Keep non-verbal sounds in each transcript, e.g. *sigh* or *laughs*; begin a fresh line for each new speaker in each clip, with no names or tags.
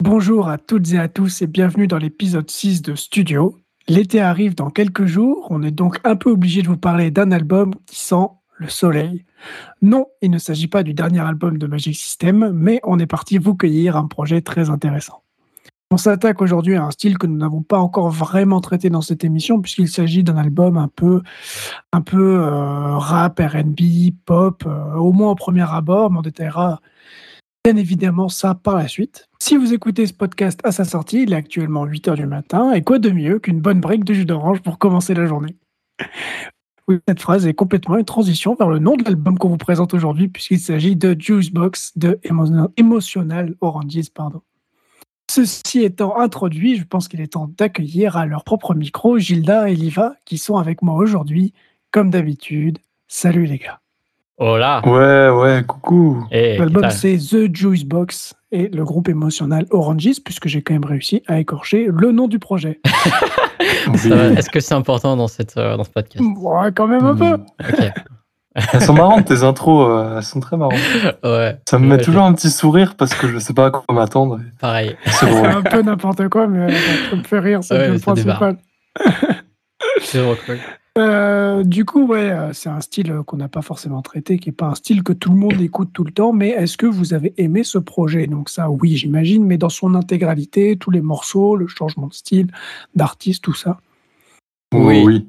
Bonjour à toutes et à tous et bienvenue dans l'épisode 6 de Studio. L'été arrive dans quelques jours, on est donc un peu obligé de vous parler d'un album qui sent le soleil. Non, il ne s'agit pas du dernier album de Magic System, mais on est parti vous cueillir un projet très intéressant. On s'attaque aujourd'hui à un style que nous n'avons pas encore vraiment traité dans cette émission, puisqu'il s'agit d'un album un peu, un peu euh, rap, RB, pop, euh, au moins au premier abord, mais on détaillera bien évidemment ça par la suite. Si vous écoutez ce podcast à sa sortie, il est actuellement 8h du matin, et quoi de mieux qu'une bonne brique de jus d'orange pour commencer la journée oui, cette phrase est complètement une transition vers le nom de l'album qu'on vous présente aujourd'hui, puisqu'il s'agit de Juicebox de Emotional Oranges. Pardon. Ceci étant introduit, je pense qu'il est temps d'accueillir à leur propre micro Gilda et Liva qui sont avec moi aujourd'hui, comme d'habitude. Salut les gars.
Hola.
Ouais, ouais, coucou.
Eh,
L'album c'est The Juice Box et le groupe émotionnel Oranges, puisque j'ai quand même réussi à écorcher le nom du projet. *laughs* *laughs*
Est-ce que c'est important dans, cette, euh, dans ce podcast?
Ouais, quand même un peu.
Ok. *laughs*
Elles sont marrantes, tes intros, euh, elles sont très marrantes. *laughs*
Ouais,
Ça me
Ouais,
met toujours un petit sourire parce que je sais pas à quoi m'attendre.
pareil.
C'est
un peu n'importe quoi, mais euh, ça me fait rire, c'est
Ouais,
le principal.
C'est vraiment cool.
Euh, du coup, ouais, euh, c'est un style euh, qu'on n'a pas forcément traité, qui n'est pas un style que tout le monde écoute tout le temps, mais est-ce que vous avez aimé ce projet? Donc ça, oui, j'imagine, mais dans son intégralité, tous les morceaux, le changement de style, d'artiste, tout ça,
Oui.
oui.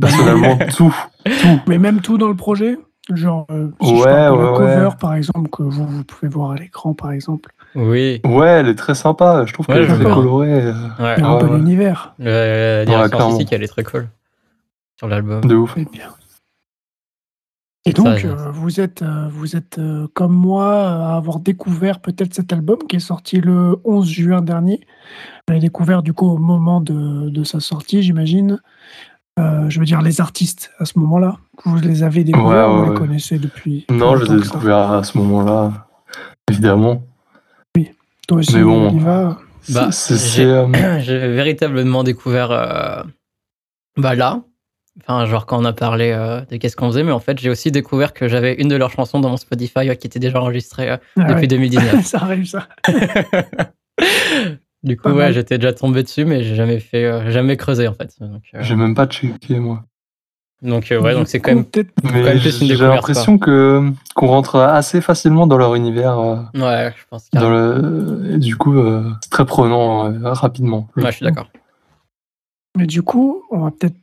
Personnellement, *laughs* tout. Tout.
mais même tout dans le projet? Genre, euh, si je
Ouais,
parle de la
ouais,
cover,
ouais.
par exemple, que vous, vous pouvez voir à l'écran, par exemple,
Oui.
Ouais, elle est très sympa. Je trouve
Ouais,
qu'elle est très colorée.
Ouais.
un
Ouais,
bon
ouais.
univers.
Le- La direction artistique, elle est très cool sur l'album.
De ouf.
Bien. Et donc, euh, vous êtes, euh, vous êtes euh, comme moi à avoir découvert peut-être cet album qui est sorti le 11 juin dernier. Vous l'avez découvert du coup au moment de, de sa sortie, j'imagine. Euh, je veux dire, les artistes à ce moment-là. Vous les avez découverts,
Ouais,
vous
ouais,
les connaissez depuis.
Non, je les ai découverts à ce moment-là. Évidemment.
Toi aussi,
Mais bon.
Oliva.
Bah,
C'est- c'est, *coughs*
j'ai-
euh,
véritablement découvert euh, bah là, enfin genre quand on a parlé euh, de qu'est-ce qu'on faisait, mais en fait j'ai aussi découvert que j'avais une de leurs chansons dans mon Spotify euh, qui était déjà enregistrée euh,
Ah
depuis
ouais.
2019. *laughs*
ça arrive, ça. *laughs*
du coup
Pas
ouais, j'étais déjà tombé dessus, mais j'ai jamais fait, euh, jamais creusé en fait. Euh,
J'ai même pas checké, moi.
donc euh, ouais, donc c'est quand même
peut-être
même
Mais
plus une
j'ai l'impression que qu'on rentre assez facilement dans leur univers. euh,
ouais, je pense.
dans le... et du coup, euh, c'est très prenant euh, rapidement.
Ouais, je suis d'accord.
Mais du coup, on va peut-être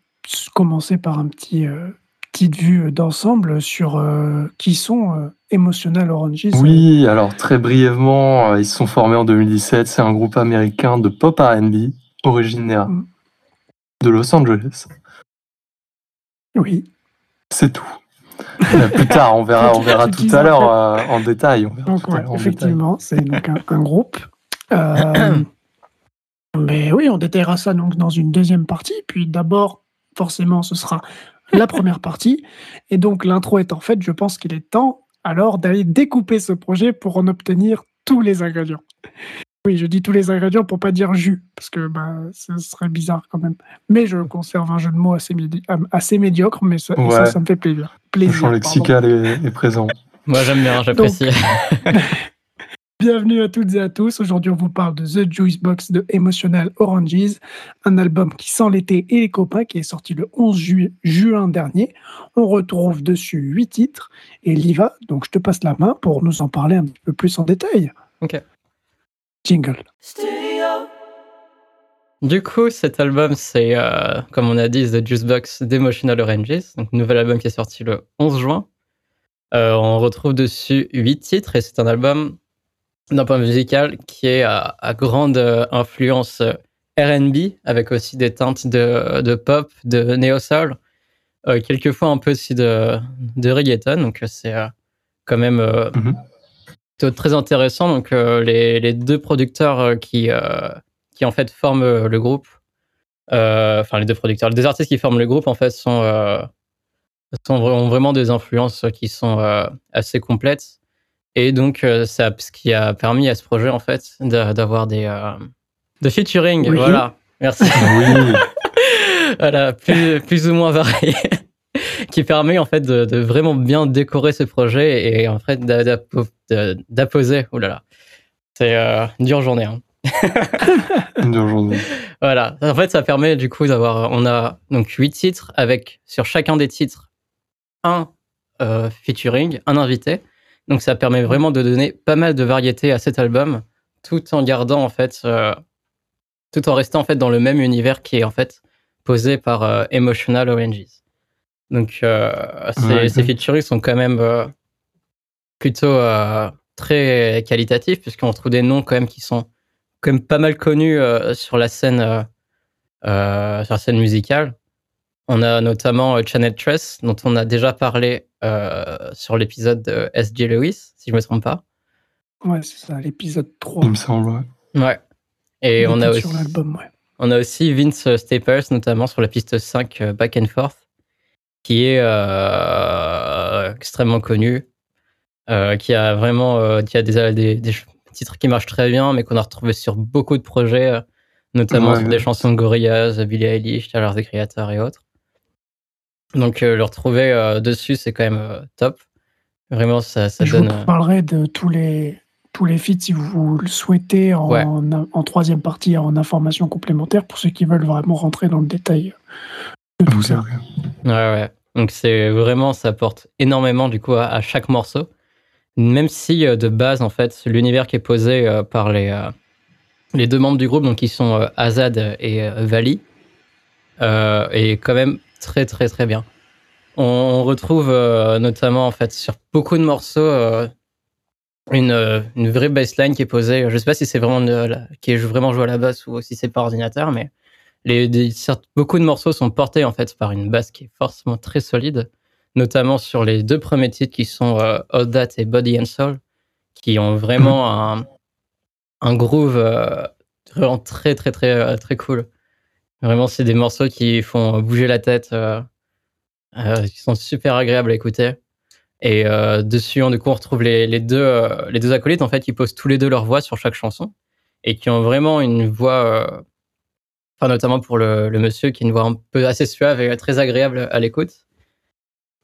commencer par un petit euh, petite vue d'ensemble sur euh, qui sont euh, Emotional Oranges.
Oui, alors très brièvement, euh, ils se sont formés en 2017. C'est un groupe américain de pop R&B originaire
Mm.
de Los Angeles.
Oui.
C'est tout. Euh, plus tard, on verra, on *laughs* verra tout à l'heure euh, en détail. On verra
Donc, ouais,
en
effectivement, c'est donc un, un groupe. Euh, *coughs* mais oui, on détaillera ça donc dans une deuxième partie. Puis d'abord, forcément, ce sera la première partie. Et donc, l'intro étant faite, je pense qu'il est temps alors d'aller découper ce projet pour en obtenir tous les ingrédients. Oui, je dis tous les ingrédients pour pas dire jus, parce que bah, ce serait bizarre quand même. Mais je conserve un jeu de mots assez, médi- euh, assez médiocre, mais ça, ça, me fait plaisir.
Le
plaisir
champ
pardon.
lexical est, est présent.
Moi j'aime bien, j'apprécie. *laughs*
Bienvenue à toutes et à tous. Aujourd'hui, on vous parle de The Juice Box de Emotional Oranges, un album qui sent l'été et les copains, qui est sorti le 11 ju- juin dernier. On retrouve dessus huit titres. Et Liva, donc je te passe la main pour nous en parler un petit peu plus en détail.
Ok.
Jingle.
Du coup, cet album, c'est, euh, comme on a dit, The Juice Box d'Emotional Oranges, donc nouvel album qui est sorti le 11 juin. Euh, on retrouve dessus huit titres et c'est un album d'un point musical qui est à, à grande euh, influence euh, R&B avec aussi des teintes de, de pop, de néo-soul, euh, quelquefois un peu aussi de, de reggaeton. Donc euh, c'est quand même euh,
Mhm.
plutôt très intéressant. Donc euh, les, les deux producteurs qui, qui en fait forment le groupe, enfin les deux producteurs, les deux artistes qui forment le groupe en fait sont, sont, ont vraiment des influences qui sont assez complètes. Et donc, ça, ce qui a permis à ce projet, en fait, d'avoir des de featuring. Voilà, merci. Oui. *laughs* voilà, plus, plus ou moins varié *laughs* qui permet en fait de, vraiment bien décorer ce projet et en fait d'apposer. Oh là là, c'est euh, une dure journée. Hein. *laughs*
une dure journée.
Voilà. En fait, ça permet du coup d'avoir. On a donc huit titres avec sur chacun des titres un euh, featuring, un invité. Donc ça permet vraiment de donner pas mal de variété à cet album, tout en gardant en fait, euh, tout en restant en fait dans le même univers qui est en fait posé par Emotional Oranges. Donc, euh, ces, featuring sont quand même euh, plutôt euh, très qualitatifs, puisqu'on trouve des noms quand même qui sont quand même pas mal connus sur la scène sur la scène musicale. On a notamment Channel Tress, dont on a déjà parlé sur l'épisode de S.J. Lewis, si je me trompe pas.
Ouais, c'est ça, l'épisode 3.
Il me semble, ouais.
Ouais. Et on a, aussi, on a aussi Vince Staples, notamment sur la piste 5 Back and Forth qui est euh, extrêmement connu, euh, qui a vraiment euh, qui a des, des, titres qui marchent très bien, mais qu'on a retrouvé sur beaucoup de projets, notamment sur des chansons de Gorillaz, Billie Eilish, Tyler the Creator et autres. Donc le retrouver dessus, c'est quand même top. Vraiment, ça, ça
Je
donne.
Je vous parlerai de tous les tous les feats si vous le souhaitez en, en, troisième partie en information complémentaire pour ceux qui veulent vraiment rentrer dans le détail tout ça.
Ouais, ouais. Donc c'est vraiment, ça apporte énormément du coup à, chaque morceau. Même si euh, de base, en fait, l'univers qui est posé euh, par les, euh, les deux membres du groupe, donc qui sont Azad et Vali, est quand même très très très bien. On, retrouve notamment en fait sur beaucoup de morceaux une, une vraie baseline qui est posée. Je sais pas si c'est vraiment qui est vraiment joué à la basse ou si c'est par ordinateur, mais les, beaucoup de morceaux sont portés en fait par une basse qui est forcément très solide, notamment sur les deux premiers titres qui sont euh, All That et Body and Soul, qui ont vraiment un, un groove euh, vraiment très très très euh, très cool. Vraiment, c'est des morceaux qui font bouger la tête, qui sont super agréables à écouter. Et dessus, on, du coup, retrouve les, deux, les deux acolytes en fait, qui posent tous les deux leur voix sur chaque chanson et qui ont vraiment une voix notamment pour le, monsieur qui a une voix un peu assez suave et très agréable à l'écoute.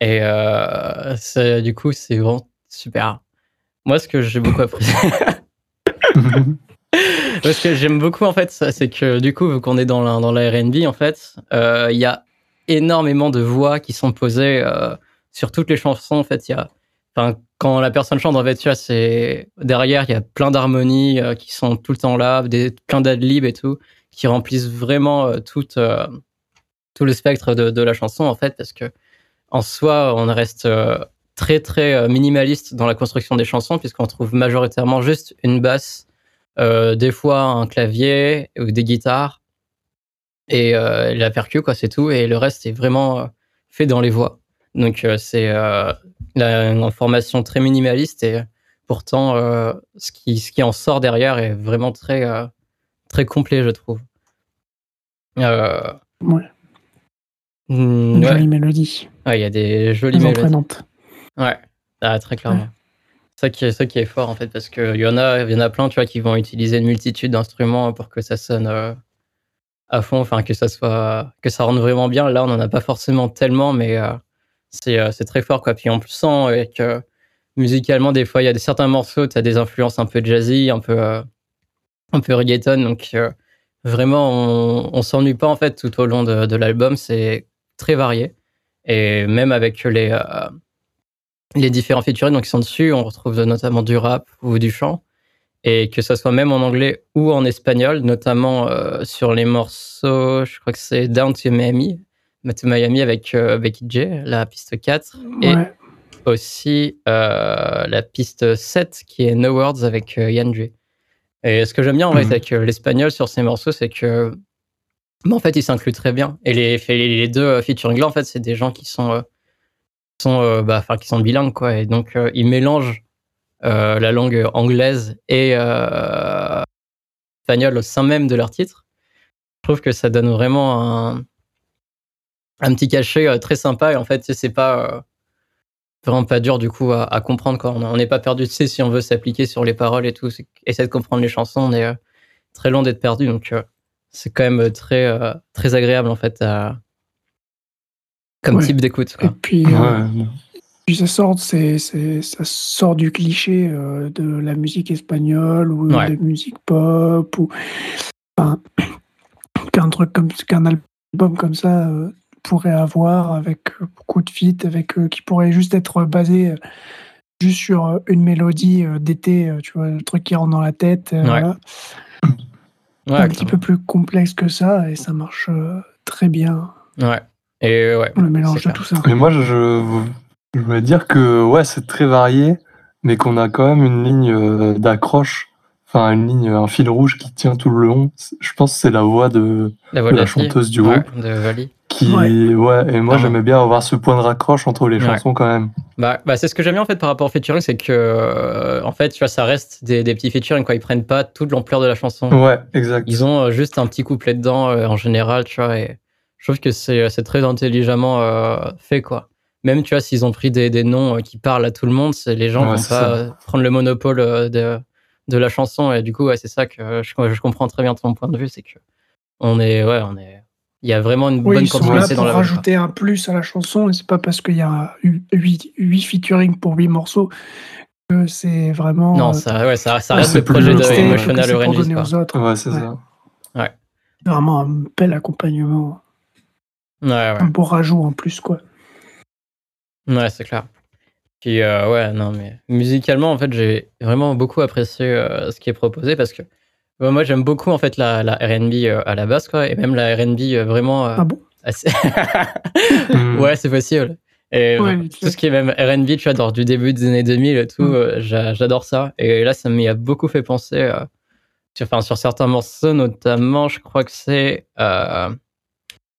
Et euh, du coup, c'est vraiment super. Moi, ce que j'ai beaucoup apprécié. *laughs* *laughs* ce que j'aime beaucoup, en fait, c'est que du coup, vu qu'on est dans la, dans la RB, en fait, euh, il y a énormément de voix qui sont posées euh, sur toutes les chansons. En fait, il y a. Enfin, quand la personne chante, en fait, tu vois, c'est derrière, il y a plein d'harmonies qui sont tout le temps là, des, plein d'adlibs et tout qui remplissent vraiment euh, tout, euh, tout le spectre de, la chanson, en fait, parce que en soi, on reste euh, très, très minimaliste dans la construction des chansons, puisqu'on trouve majoritairement juste une basse, des fois un clavier ou des guitares, et la percu, quoi, c'est tout, et le reste est vraiment fait dans les voix. Donc, c'est une formation très minimaliste, et pourtant, ce, qui, ce qui en sort derrière est vraiment très très complet, je trouve.
Euh... Ouais. Mmh, jolie mélodie.
Ouais, il y a des jolies mélodies. Ouais, ah, très clairement. Ça qui, est, ça qui est fort en fait, parce qu'il y, en a, y en a plein tu vois, qui vont utiliser une multitude d'instruments pour que ça sonne euh, à fond, enfin que ça soit que ça rende vraiment bien. Là, on n'en a pas forcément tellement, mais euh, euh, c'est très fort. Quoi. Puis on sent que musicalement, des fois, il y a des, certains morceaux, tu as des influences un peu jazzy, un peu, un peu reggaeton, donc Vraiment, on, on s'ennuie pas en fait tout au long de, l'album. C'est très varié. Et même avec les, euh, les différents featuring donc, qui sont dessus, on retrouve notamment du rap ou du chant. Et que ce soit même en anglais ou en espagnol, notamment euh, sur les morceaux, je crois que c'est Down to Miami, to Miami avec euh, Becky J, la piste 4. Et aussi la piste 7 qui est No Words avec Yann et ce que j'aime bien en fait mhm. avec l'espagnol sur ces morceaux, c'est que bah, en fait, ils s'incluent très bien. Et les, les deux euh, featuring là, en fait, c'est des gens qui sont, euh, sont, euh, bah, qui sont bilingues, quoi. Et donc, ils mélangent la langue anglaise et espagnol au sein même de leur titre. Je trouve que ça donne vraiment un, un petit cachet très sympa et en fait c'est pas vraiment pas dur du coup à, comprendre quoi. On n'est pas perdu, si on veut s'appliquer sur les paroles et tout, essayer de comprendre les chansons, on est très loin d'être perdu donc c'est quand même très très agréable en fait comme type d'écoute.
Et puis, puis ça sort, c'est, ça sort du cliché euh, de la musique espagnole ou de la musique pop ou *clears throat* qu'un truc comme qu'un album comme ça euh, pourrait avoir avec beaucoup de feats, avec euh, qui pourrait juste être basé juste sur une mélodie d'été, tu vois, le truc qui rentre dans la tête. un petit peu plus complexe que ça et ça marche très bien.
Ouais. Et ouais.
Le mélange de tout ça.
Mais moi, je, je voulais dire que ouais, c'est très varié, mais qu'on a quand même une ligne euh, d'accroche, enfin une ligne, un fil rouge qui tient tout le long. Je pense que c'est la voix de la, chanteuse du groupe.
de Vali.
Qui, ouais. et moi ah j'aimais bien avoir ce point de raccroche entre les chansons quand même.
Bah, bah c'est ce que j'aime bien en fait par rapport au featuring, c'est que euh, en fait tu vois ça reste des, des petits featuring quoi, ils prennent pas toute l'ampleur de la chanson.
Ouais, exact.
Ils ont euh, juste un petit couplet dedans en général, tu vois, et je trouve que c'est très intelligemment fait quoi. Même tu vois s'ils ont pris des, des, noms euh, qui parlent à tout le monde les gens vont pas prendre le monopole euh, de, de la chanson. Et du coup ouais, c'est ça que je, je, comprends très bien ton point de vue c'est que on est ouais on est il y a vraiment une bonne
continuité dans la rajouter un plus à la chanson et c'est pas parce qu'il y a 8, 8 featuring pour 8 morceaux que c'est vraiment
non ça ouais ça, ça reste le projet de Emotional Oranges
ouais c'est ça.
Ouais.
Vraiment un bel accompagnement
ouais, ouais. un
beau rajout en plus quoi
Ouais, c'est clair. Puis euh, ouais, non, mais musicalement, en fait, j'ai vraiment beaucoup apprécié euh, ce qui est proposé parce que moi, j'aime beaucoup en fait la, la R&B euh, à la base, quoi, et même la R&B vraiment.
ah bon?
assez... *laughs* Ouais, c'est possible. Et tout ce qui est même R&B, tu vois, du début des années 2000 et tout, hmm. j'adore ça. Et là, ça m'y a beaucoup fait penser. sur, enfin, sur certains morceaux, notamment, je crois que c'est.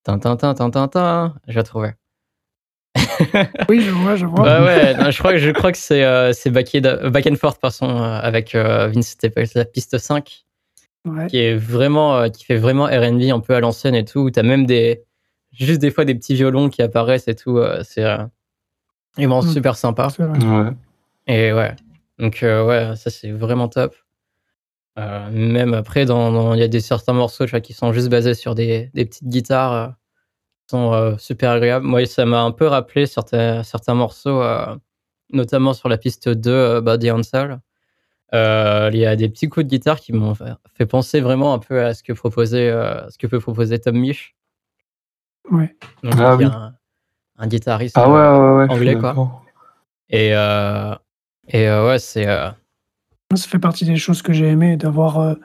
Tintin, tintin, tintin, je vais trouver *laughs*
oui, je vois, je vois.
Bah ouais, je crois que je crois que c'est euh, c'est back, back, and forth façon euh, avec euh, Vince Staples, la piste 5, qui est vraiment euh, qui fait vraiment R&B un peu à l'ancienne et tout. T'as même des juste des fois des petits violons qui apparaissent et tout. c'est vraiment mm. super sympa.
Ouais.
Et ouais, donc ouais, ça c'est vraiment top. Même après, il dans, il y a des certains morceaux vois, qui sont juste basés sur des, des petites guitares sont euh, super agréables. Moi, ça m'a un peu rappelé certains, certains morceaux, euh, notamment sur la piste 2, euh, Body and Soul. il y a des petits coups de guitare qui m'ont fait penser vraiment un peu à ce que proposait, ce que peut proposer Tom Misch.
Ouais.
Donc, ah, oui. un, un, guitariste
ah ouais, ouais,
anglais, quoi. Et, et ouais, c'est.
Ça fait partie des choses que j'ai aimé, d'avoir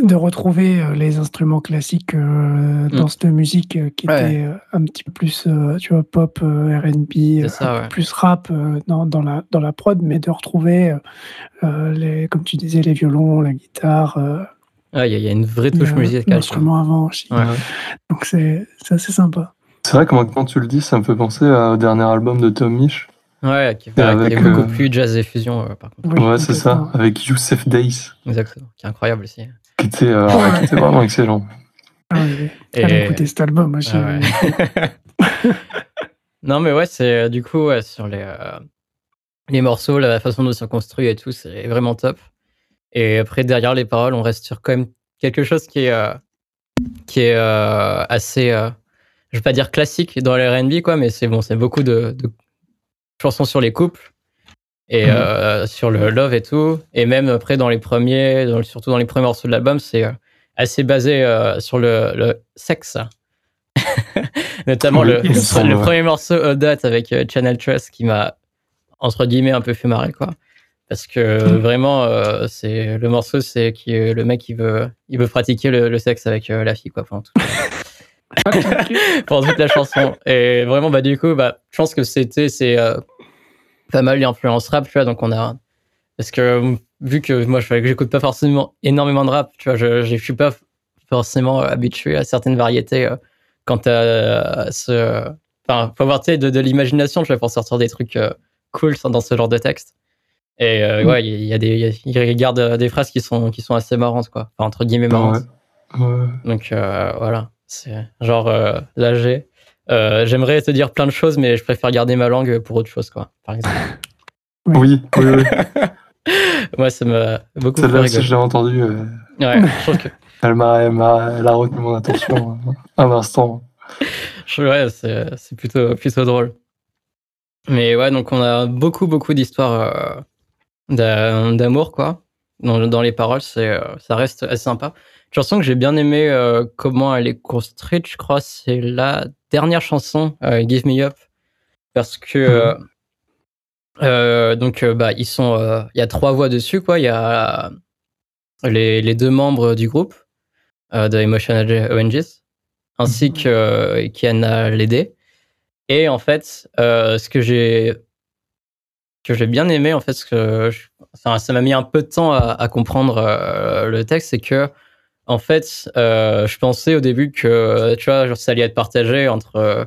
de retrouver euh, les instruments classiques euh, dans mm. cette musique euh, qui était un petit peu plus tu vois pop R&B plus rap dans, dans, la dans la prod mais de retrouver les comme tu disais les violons la guitare
il y, a une vraie touche musicale
l'instrument avant aussi. Donc c'est assez sympa.
C'est vrai que quand tu le dis ça me fait penser au dernier album de Tom Misch
Ouais, qui, est beaucoup plus jazz et fusion, par contre.
ouais, c'est ça, avec Youssef Days.
Exactement, qui est incroyable aussi.
Qui était, euh, qui était vraiment excellent.
Ah, et... écouter cet album aussi.
Ah *laughs* non, mais ouais, c'est euh, du coup, ouais, sur les, euh, les morceaux, la façon dont c'est construit et tout, c'est vraiment top. Et après, derrière les paroles, on reste sur quand même quelque chose qui est, qui est assez, je vais pas dire classique dans les R&B, quoi, mais c'est bon, c'est beaucoup de, de, chansons sur les couples et mhm. euh, sur le love et tout. Et même après, dans les premiers, surtout dans les premiers morceaux de l'album, c'est euh, assez basé euh, sur le, sexe. *laughs* Notamment le, le, premier morceau Date avec Channel Trust qui m'a, entre guillemets, un peu fait marrer, quoi. Parce que mhm. vraiment, c'est le morceau, c'est qui le mec il veut, il veut pratiquer le, sexe avec la fille, quoi. Pendant, tout, *laughs* *laughs* pendant toute la chanson. Et vraiment, bah, du coup, bah, je pense que c'était, c'est pas mal d'influence rap, tu vois, donc on a. Parce que vu que moi, je j'écoute pas forcément énormément de rap, tu vois, je, je suis pas forcément habitué à certaines variétés euh, quant à ce. Enfin, faut avoir de, de l'imagination, tu vois, pour sortir des trucs euh, cool dans ce genre de texte. Et euh, mm. ouais, il y, a des, il regarde des phrases qui sont, qui sont assez marrantes, quoi. Enfin, entre guillemets marrantes.
Ouais.
Donc voilà. c'est genre euh, l'AG. Euh, j'aimerais te dire plein de choses, mais je préfère garder ma langue pour autre chose, quoi, par exemple.
oui, oui, oui. *laughs*
Moi, ça m'a beaucoup
fait rigoler. Si je l'ai entendu,
euh, ouais, je trouve que... *laughs*
elle, m'a, elle, a retenu mon attention un instant.
Ouais, c'est, c'est plutôt, plutôt drôle. Mais ouais, donc on a beaucoup, beaucoup d'histoires d'amour, quoi. Dans, dans, les paroles, c'est, ça reste assez sympa chanson que j'ai bien aimé euh, comment elle est construite, je crois, c'est la dernière chanson, euh, Give Me Up, parce que mhm. euh, donc bah ils sont, il y a trois voix dessus quoi, il y a les, les, deux membres du groupe de Emotional ONGs, ainsi mhm. que Kiana Lédé. Et en fait, ce que j'ai que j'ai bien aimé en fait, ce que ça m'a mis un peu de temps à, à comprendre le texte, c'est que en fait, euh, je pensais au début que, tu vois, genre, ça allait être partagé entre. Euh,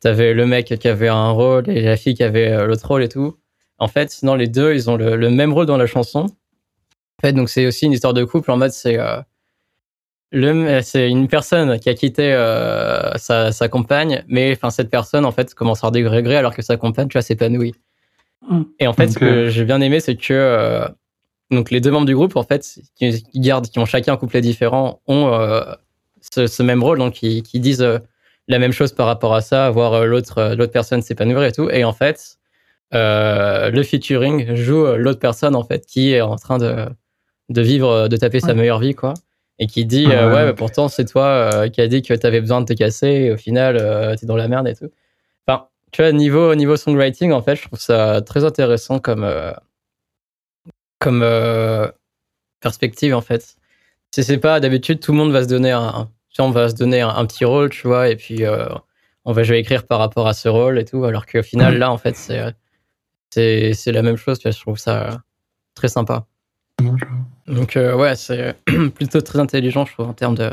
T'avais le mec qui avait un rôle et la fille qui avait euh, l'autre rôle et tout. En fait, non, les deux, ils ont le, même rôle dans la chanson. En fait, donc c'est aussi une histoire de couple en mode c'est. Euh, c'est une personne qui a quitté euh, sa, sa, compagne, mais enfin cette personne en fait commence à regret alors que sa compagne, tu vois, s'épanouit. Mm. Et en fait, ce que j'ai bien aimé, c'est que donc les deux membres du groupe, en fait, qui, gardent, qui ont chacun un couplet différent, ont euh, ce, même rôle, donc qui, disent euh, la même chose par rapport à ça, voir euh, l'autre l'autre personne s'épanouir et tout. Et en fait, le featuring joue l'autre personne en fait qui est en train de de vivre, de taper sa meilleure vie, quoi. Et qui dit, ouais, bah, pourtant, c'est toi qui a dit que tu avais besoin de te casser et au final, tu es dans la merde et tout. Enfin, tu vois, niveau, niveau songwriting, en fait, je trouve ça très intéressant comme, comme euh, perspective en fait. Si c'est pas d'habitude, tout le monde va se donner un, on va se donner un, petit rôle, tu vois, et puis euh, on va jouer écrire par rapport à ce rôle et tout, alors qu'au final là en fait c'est c'est la même chose, tu vois, je trouve ça très sympa. Donc euh, ouais, c'est *clears throat* plutôt très intelligent, je trouve, en termes de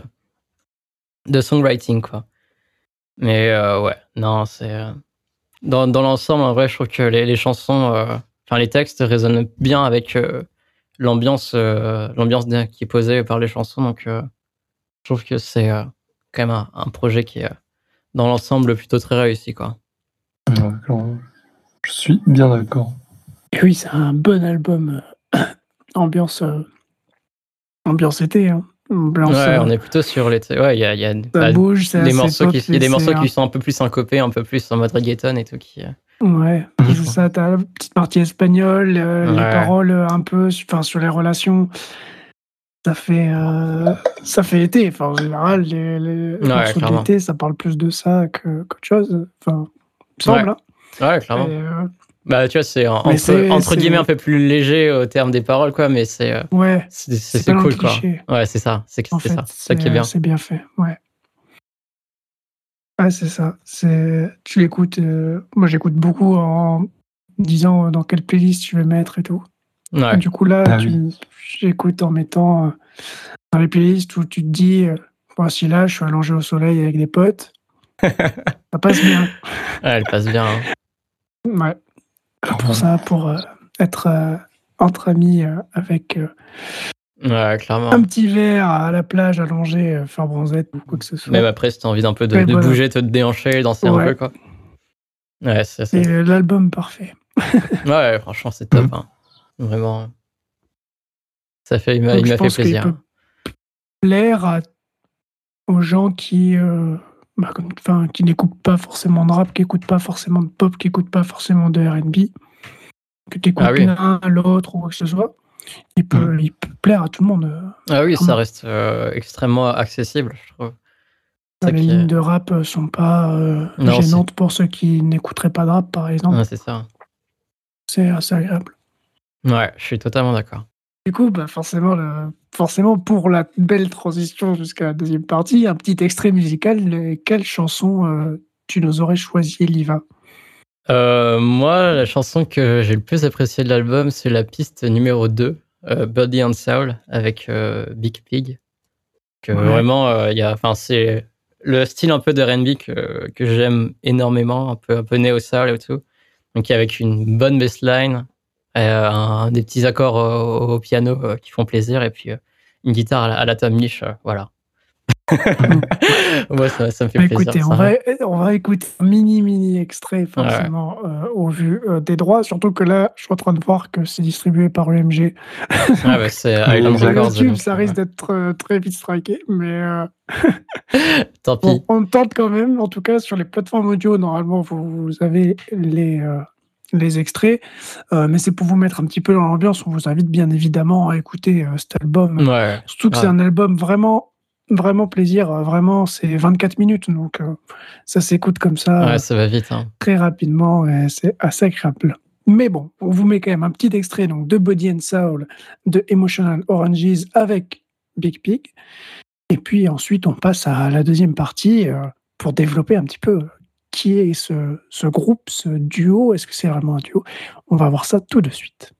de songwriting quoi. Mais ouais, non, c'est dans, dans l'ensemble en vrai, je trouve que les, les chansons enfin les textes résonnent bien avec euh, l'ambiance euh, l'ambiance qui est posée par les chansons donc euh, je trouve que c'est quand même un, projet qui est dans l'ensemble plutôt très réussi quoi
je suis bien d'accord
oui c'est un bon album *coughs* ambiance ambiance été hein.
ouais, on est plutôt sur l'été. Ouais, il y a, y a
bah, bouge,
des morceaux qui, y a des morceaux qui sont un peu plus syncopés, un peu plus en mode reggaeton et tout. Qui,
Ouais, c'est ça. T'as la petite partie espagnole, euh, les paroles euh, un peu, enfin sur les relations. Ça fait, euh, ça fait été. Enfin, en général, les, les morceaux d'été, ça parle plus de ça qu'autre chose. Enfin, il me semble.
Hein. Ouais, clairement. bah, tu vois, c'est entre, entre guillemets un peu plus léger au terme des paroles, quoi, mais c'est
ouais,
c'est cool, quoi. Ouais, c'est ça. C'est ça. ça qui est bien.
C'est bien fait, ouais. Ouais, c'est ça. C'est tu l'écoutes, euh, moi j'écoute beaucoup en disant, dans quelle playlist tu veux mettre et tout.
Ouais.
Du coup là, ah j'écoute en mettant, euh, dans les playlists où tu te dis, euh, si là je suis allongé au soleil avec des potes, *laughs* ça passe bien.
Ouais, elle passe bien, hein.
Ouais. Pour ça, pour, être, entre amis, avec,
Ouais, clairement.
Un petit verre à la plage allongé, euh, faire bronzette ou quoi que ce soit.
Même après, si t'as envie d'un peu de, bouger, te déhancher, danser un peu, quoi. Ouais, c'est ça.
Et l'album parfait. *laughs*
ouais, franchement, c'est top. Hein. Vraiment. Ça fait, il m'a fait plaisir. Peut
plaire aux gens qui, euh, bah, qui n'écoutent pas forcément de rap, qui n'écoutent pas forcément de pop, qui n'écoutent pas forcément de RB, que tu écoutes ah l'un à l'autre ou quoi que ce soit. Il peut, hmm. il peut plaire à tout le monde. Euh,
ah oui, ça reste euh, extrêmement accessible, je trouve.
Les lignes de rap euh, sont pas gênantes pour ceux qui n'écouteraient pas de rap, par exemple.
c'est ça.
C'est assez agréable.
Ouais, je suis totalement d'accord.
Du coup, bah forcément, forcément, pour la belle transition jusqu'à la deuxième partie, un petit extrait musical. Quelle chanson tu nous aurais choisi, Liva?
Euh, moi, la chanson que j'ai le plus appréciée de l'album, c'est la piste numéro 2, euh, Body and Soul, avec euh, Big Pig. Que vraiment, il enfin, c'est le style un peu de R&B que, que j'aime énormément, un peu, un peu néo-soul et tout. Donc, avec une bonne bassline, un, des petits accords au, piano qui font plaisir, et puis une guitare à la, à la Tom voilà. Ouais, ça, ça, me fait plaisir.
Écoutez, on, va, on va, écouter un mini, mini extrait, forcément, euh, au vu euh, des droits. Surtout que là, je suis en train de voir que c'est distribué par UMG.
Ah, bah, c'est *laughs* Island Records.
YouTube, ça risque d'être euh, très vite striké, mais. *laughs*
Tant pis.
on tente quand même. En tout cas, sur les plateformes audio, normalement, vous, vous avez les les extraits, euh, mais c'est pour vous mettre un petit peu dans l'ambiance. On vous invite bien évidemment à écouter euh, cet album. Surtout que c'est un album vraiment, vraiment plaisir. Euh, vraiment, c'est 24 minutes, donc ça s'écoute comme ça.
Ouais, ça va vite. Hein.
Très rapidement, et c'est assez agréable. Mais bon, on vous met quand même un petit extrait donc, de Body and Soul de Emotional Oranges avec Big Pig. Et puis ensuite, on passe à la deuxième partie pour développer un petit peu qui est ce, ce groupe, ce duo Est-ce que c'est vraiment un duo? On va voir ça tout de suite.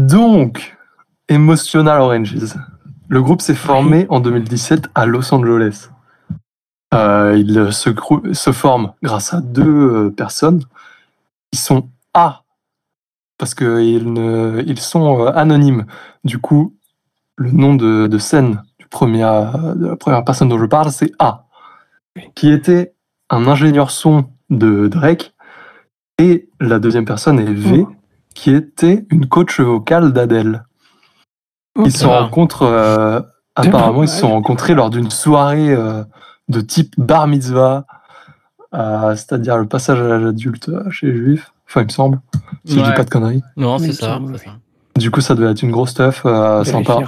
Donc, Emotional Oranges. Le groupe s'est formé en 2017 à Los Angeles. Euh, il se, se, forme grâce à deux euh, personnes qui sont A, parce qu'ils ils sont euh, anonymes. Du coup, le nom de, scène premier, de la première personne dont je parle, c'est A, qui était un ingénieur son de Drake, et la deuxième personne est V, qui était une coach vocale d'Adèle. Ils se rencontrent, apparemment, ils se sont rencontrés lors d'une soirée de type bar mitzvah, euh, c'est-à-dire le passage à l'âge adulte chez les juifs. Enfin, il me semble, si je dis pas de conneries.
Non, c'est ça,
Du coup, ça devait être une grosse stuff euh, sympa.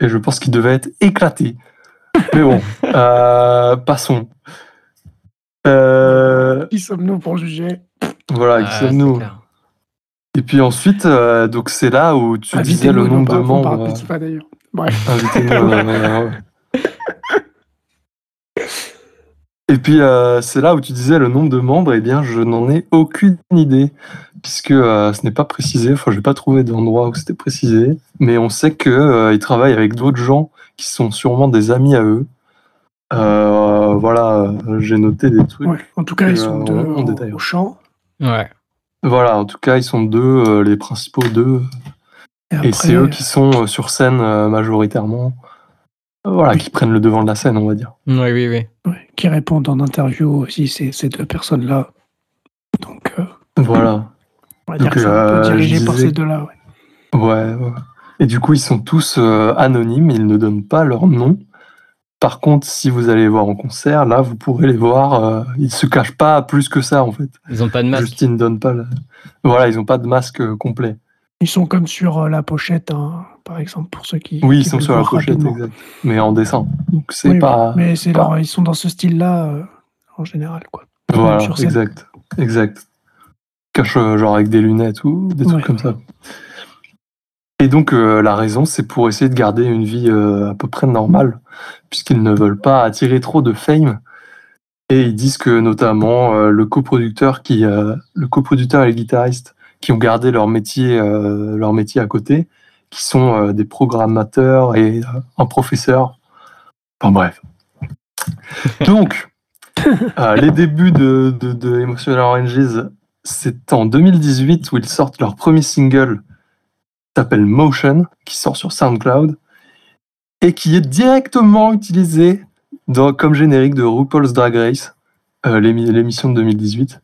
Et je pense qu'il devait être éclaté. mais bon, *laughs* euh, passons.
Qui sommes-nous pour juger?
Voilà, qui sommes-nous? Et puis ensuite, donc c'est là où tu disais le nombre de membres.
Pas, d'ailleurs. Bref. *laughs*
Et puis, euh, c'est là où tu disais le nombre de membres, eh bien, je n'en ai aucune idée, puisque euh, ce n'est pas précisé. Enfin, je n'ai pas trouvé d'endroit où c'était précisé, mais on sait qu'ils euh, travaillent avec d'autres gens qui sont sûrement des amis à eux. voilà, j'ai noté des trucs.
en tout cas, ils sont deux au, chant.
Ouais.
Voilà, en tout cas, ils sont deux, les principaux deux. Et, et c'est eux qui sont sur scène majoritairement voilà, qui prennent le devant de la scène, on va dire.
Oui, oui, oui.
qui répondent en interview aussi, ces, ces deux personnes-là. Donc, euh,
voilà.
On va dire que c'est un peu euh, dirigé par ces deux-là,
ouais. ouais. Et du coup, ils sont tous euh, anonymes, ils ne donnent pas leur nom. Par contre, si vous allez les voir en concert, là, vous pourrez les voir. ils se cachent pas plus que ça, en fait.
Ils n'ont pas de masque.
Justine donne pas. Voilà, ils n'ont pas de masque complet.
Ils sont comme sur la pochette. Hein par exemple, pour ceux qui.
Oui, ils sont sur la pochette, exact. Mais en dessin. Donc c'est pas.
Mais c'est ils sont dans ce style-là euh, en général, quoi.
Voilà, exact, exact. Cache euh, genre avec des lunettes ou des trucs comme ça. Et donc euh, la raison, c'est pour essayer de garder une vie à peu près normale, puisqu'ils ne veulent pas attirer trop de fame. Et ils disent que notamment le coproducteur qui, le coproducteur et les guitaristes qui ont gardé leur métier, leur métier à côté, qui sont euh, des programmateurs et euh, un professeur. Enfin bref. *laughs* Donc, euh, les débuts de, de, Emotional Oranges, c'est en 2018 où ils sortent leur premier single qui s'appelle Motion, qui sort sur SoundCloud et qui est directement utilisé dans, comme générique de RuPaul's Drag Race, l'émission de 2018.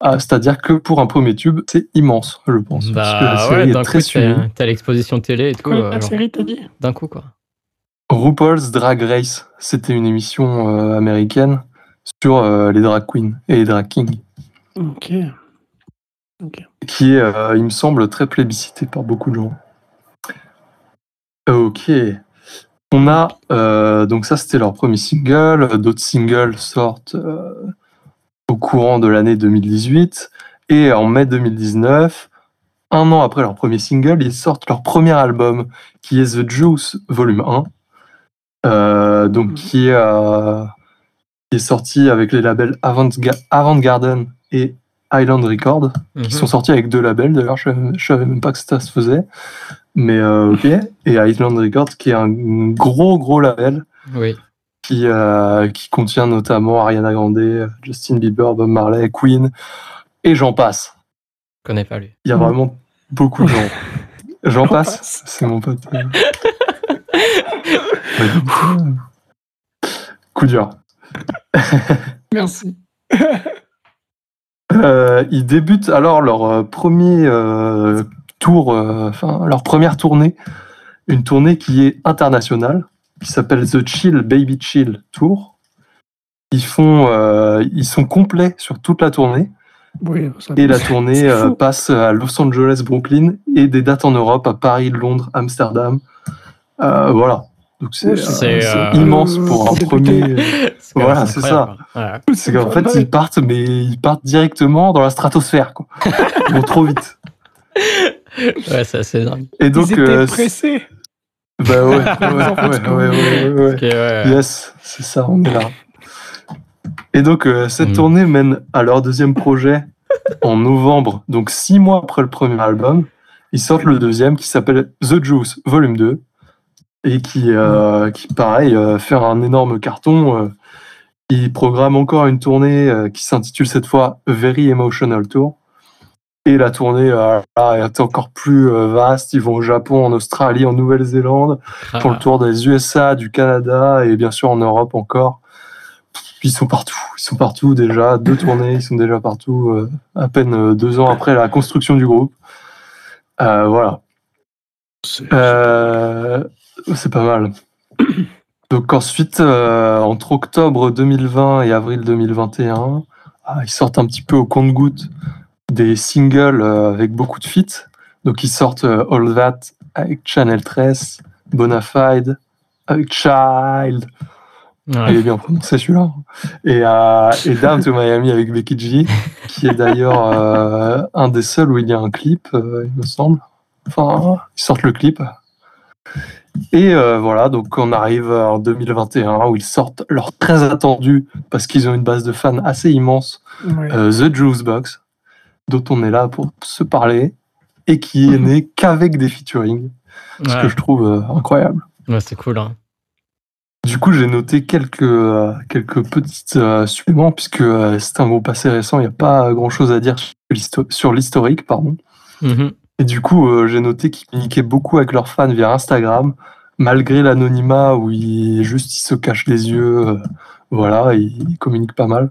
Ah, c'est-à-dire que pour un premier tube, c'est immense, je pense.
Bah, parce que la série est très suivie. T'as l'exposition télé et tout.
La série, t'as dit
D'un coup, quoi.
RuPaul's Drag Race, c'était une émission euh, américaine sur euh, les drag queens et les drag kings.
Ok.
Qui est, euh, il me semble, très plébiscité par beaucoup de gens. Ok. On a, donc ça c'était leur premier single, d'autres singles sortent au courant de l'année 2018. Et en mai 2019, un an après leur premier single, ils sortent leur premier album, qui est The Juice Volume 1. Euh, donc euh, qui, est, sorti avec les labels Avant, Garden et Island Records,
Mhm.
qui sont sortis avec deux labels. D'ailleurs, je, je savais même pas que ça se faisait. Mais euh, ok. Et Island Records, qui est un gros, gros label
Oui.
qui, euh, qui contient notamment Ariana Grande, Justin Bieber, Bob Marley, Queen, et j'en passe.
Je connais pas lui.
Il y a
Mhm.
vraiment beaucoup de gens. *laughs* J'en passe,
passe.
c'est mon pote. *laughs* euh, Coup dur.
Merci. *laughs*
Euh, ils débutent alors leur euh, premier euh, tour, enfin leur première tournée, une tournée qui est internationale, qui s'appelle The Chill Baby Chill Tour. Ils font, ils sont complets sur toute la tournée
Oui, ça-
et la tournée passe à Los Angeles, Brooklyn et des dates en Europe à Paris, Londres, Amsterdam. Voilà. Donc c'est
Ouais,
euh,
c'est euh,
immense pour un premier. *laughs* Voilà, c'est.
Voilà.
C'est qu'en fait, ils partent, mais ils partent directement dans la stratosphère. Quoi. *laughs* Ils vont trop vite.
Ouais, c'est assez dingue.
Et donc,
Ils étaient
euh,
pressés.
bah ouais, *laughs* ouais, ouais, ouais, ouais, ouais, ouais.
Ok, ouais.
Yes, c'est ça, on est là. Et donc, euh, cette
Mm.
tournée mène à leur deuxième projet en novembre, donc six mois après le premier album. Ils sortent le deuxième qui s'appelle The Juice Volume 2 et qui, euh, qui pareil, euh, fait un énorme carton. euh. ils programment encore une tournée euh, qui s'intitule cette fois Very Emotional Tour. Et la tournée est encore plus vaste. Ils vont au Japon, en Australie, en Nouvelle-Zélande pour le
Ah,
tour des USA, du Canada et bien sûr en Europe encore. Ils sont partout, ils sont partout déjà, deux tournées, ils sont déjà partout, euh, à peine deux ans après la construction du groupe. Euh, voilà, Euh, c'est pas mal. *coughs* Donc ensuite, euh, entre octobre 2020 et avril 2021, ah, ils sortent un petit peu au compte-goutte des singles euh, avec beaucoup de feats. Donc ils sortent euh, All That avec Channel 13, Bonafide avec Child,
ouais.
il est bien prononcé celui-là, et, euh, et Down to Miami avec Becky G, qui est d'ailleurs euh, un des seuls où il y a un clip, euh, il me semble. Enfin, ils sortent le clip. Et euh, voilà, donc on arrive en 2021 où ils sortent leur très attendu, parce qu'ils ont une base de fans assez immense, euh, The Juice Box, dont on est là pour se parler, et qui est né qu'avec des featuring, ce que je trouve euh, incroyable.
Ouais, c'est cool. Hein.
Du coup, j'ai noté quelques, quelques petites suppléments, puisque c'est un groupe assez récent, il n'y a pas grand-chose à dire sur l'historique. pardon.
Mhm.
Et du coup, euh, j'ai noté qu'ils communiquaient beaucoup avec leurs fans via Instagram, malgré l'anonymat où ils, juste ils se cachent les yeux. euh, voilà, ils, communiquent pas mal.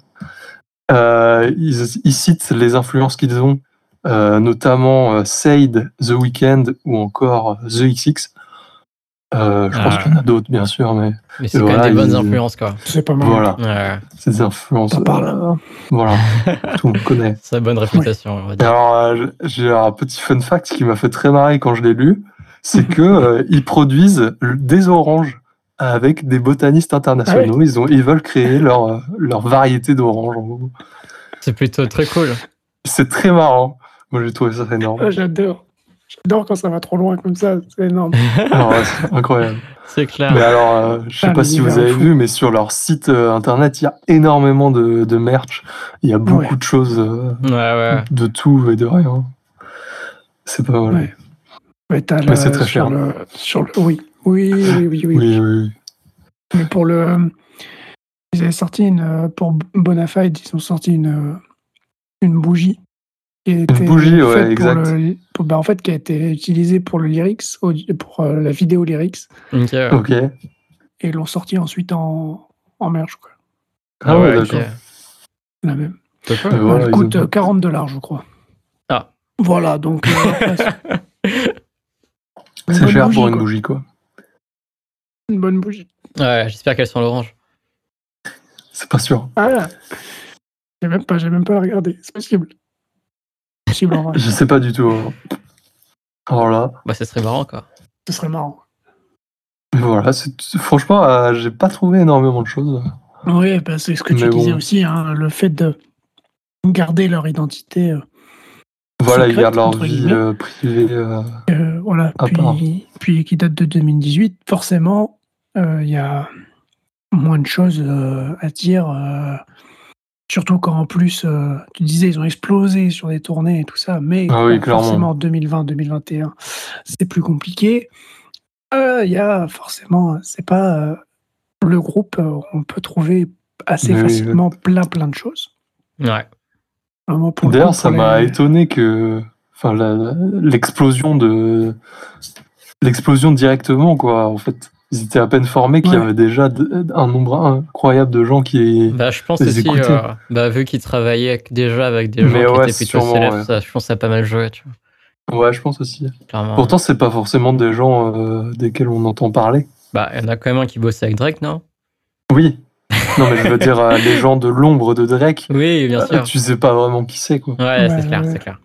Euh, ils, ils citent les influences qu'ils ont, notamment Sade, The Weeknd ou encore The XX. Euh, je pense
Ah.
qu'il y en a d'autres, bien sûr, mais
Mais c'est quand
voilà,
même des bonnes
ils-
influences, quoi.
C'est pas mal.
voilà,
Ouais.
c'est des influences.
Ça parle.
euh, voilà, *laughs* tout le monde connaît.
Ça a bonne réputation, on va dire.
Alors, euh, j'ai un petit fun fact qui m'a fait très marrer quand je l'ai lu, c'est que *laughs* euh, ils produisent des oranges avec des botanistes internationaux. Ils ont, ils veulent créer leur euh, leur variété d'oranges. en gros.
C'est plutôt très cool.
C'est très marrant. Moi, j'ai trouvé ça énorme.
Ah, J'adore. J'adore quand ça va trop loin comme ça. C'est énorme.
Alors, *laughs* ouais, c'est incroyable.
C'est clair.
Mais alors, euh, je sais
Ah,
pas si vous avez
fou.
vu, mais sur leur site euh, internet, il y a énormément de, de merch. Il y a beaucoup
Ouais.
de choses, euh,
Ouais, ouais.
de tout et de rien. C'est pas mal. Mais c'est très
sur
cher.
Le, sur le, oui. Oui, oui, oui, oui.
Oui, oui, oui.
Mais pour le. Ils avaient sorti une. Pour Bonafide, ils ont sorti une, une bougie. Qui était
bougie, ouais,
pour
exact.
le- pour- bah, en fait, qui a été utilisée pour le lyrics, pour euh, la vidéo lyrics.
Ok.
Et l'ont sorti ensuite en, en merch, quoi.
Ah ouais,
ok.
d'accord.
La même.
Voilà,
Elle coûte
ont-
euh, 40 dollars, je crois.
Ah.
Voilà, donc. euh, *laughs* c'est- une
cher
bougie,
pour une
quoi.
bougie, quoi.
Une bonne bougie.
Ouais, j'espère qu'elles sont l'orange.
C'est pas sûr.
Ah J'ai même pas, j'ai même pas regardé. C'est possible. Possible en vrai. *laughs*
Je sais pas du tout. hein. Alors là,
Bah, ce serait marrant, quoi.
Ce serait marrant.
voilà. c'est- Franchement, euh, j'ai pas trouvé énormément de choses.
Oui, bah, c'est ce que tu
Mais
disais
bon.
aussi, hein, le fait de garder leur identité. euh,
Voilà, ils gardent leur vie euh, privée. euh,
euh, voilà,
À part.
puis, qui date de 2018. Forcément, euh, il y a moins de choses euh, à dire euh, Surtout quand en plus, euh, tu disais, ils ont explosé sur des tournées et tout ça, mais
Ah oui,
bah, forcément 2020-2021, c'est plus compliqué. Euh, Il y a forcément, c'est pas euh, le groupe, euh, on peut trouver assez
Oui, oui,
facilement plein plein de choses.
Ouais.
D'ailleurs, ça m'a
les-
étonné que, enfin, l'explosion de, l'explosion directement, quoi. En fait, ils étaient à peine formés qu'il y avait déjà un nombre incroyable de gens qui.
Bah, je pense Les aussi,
écouter.
euh, bah, vu qu'ils travaillaient déjà avec des gens
Mais
qui
ouais,
étaient plutôt
sûrement,
célèbres,
ouais.
ça, je pense que ça a pas mal joué, tu vois.
Ouais, je pense aussi.
Clairement.
Pourtant, c'est pas forcément des gens euh, desquels on entend parler.
Bah, il y en a quand même un qui bossait avec Drake, non?
Oui. Non, mais je veux dire, euh, les gens de l'ombre de Drake,
Oui, bien
euh,
sûr.
tu sais pas vraiment qui c'est, quoi.
Ouais,
Ouais,
c'est clair,
ouais.
c'est clair.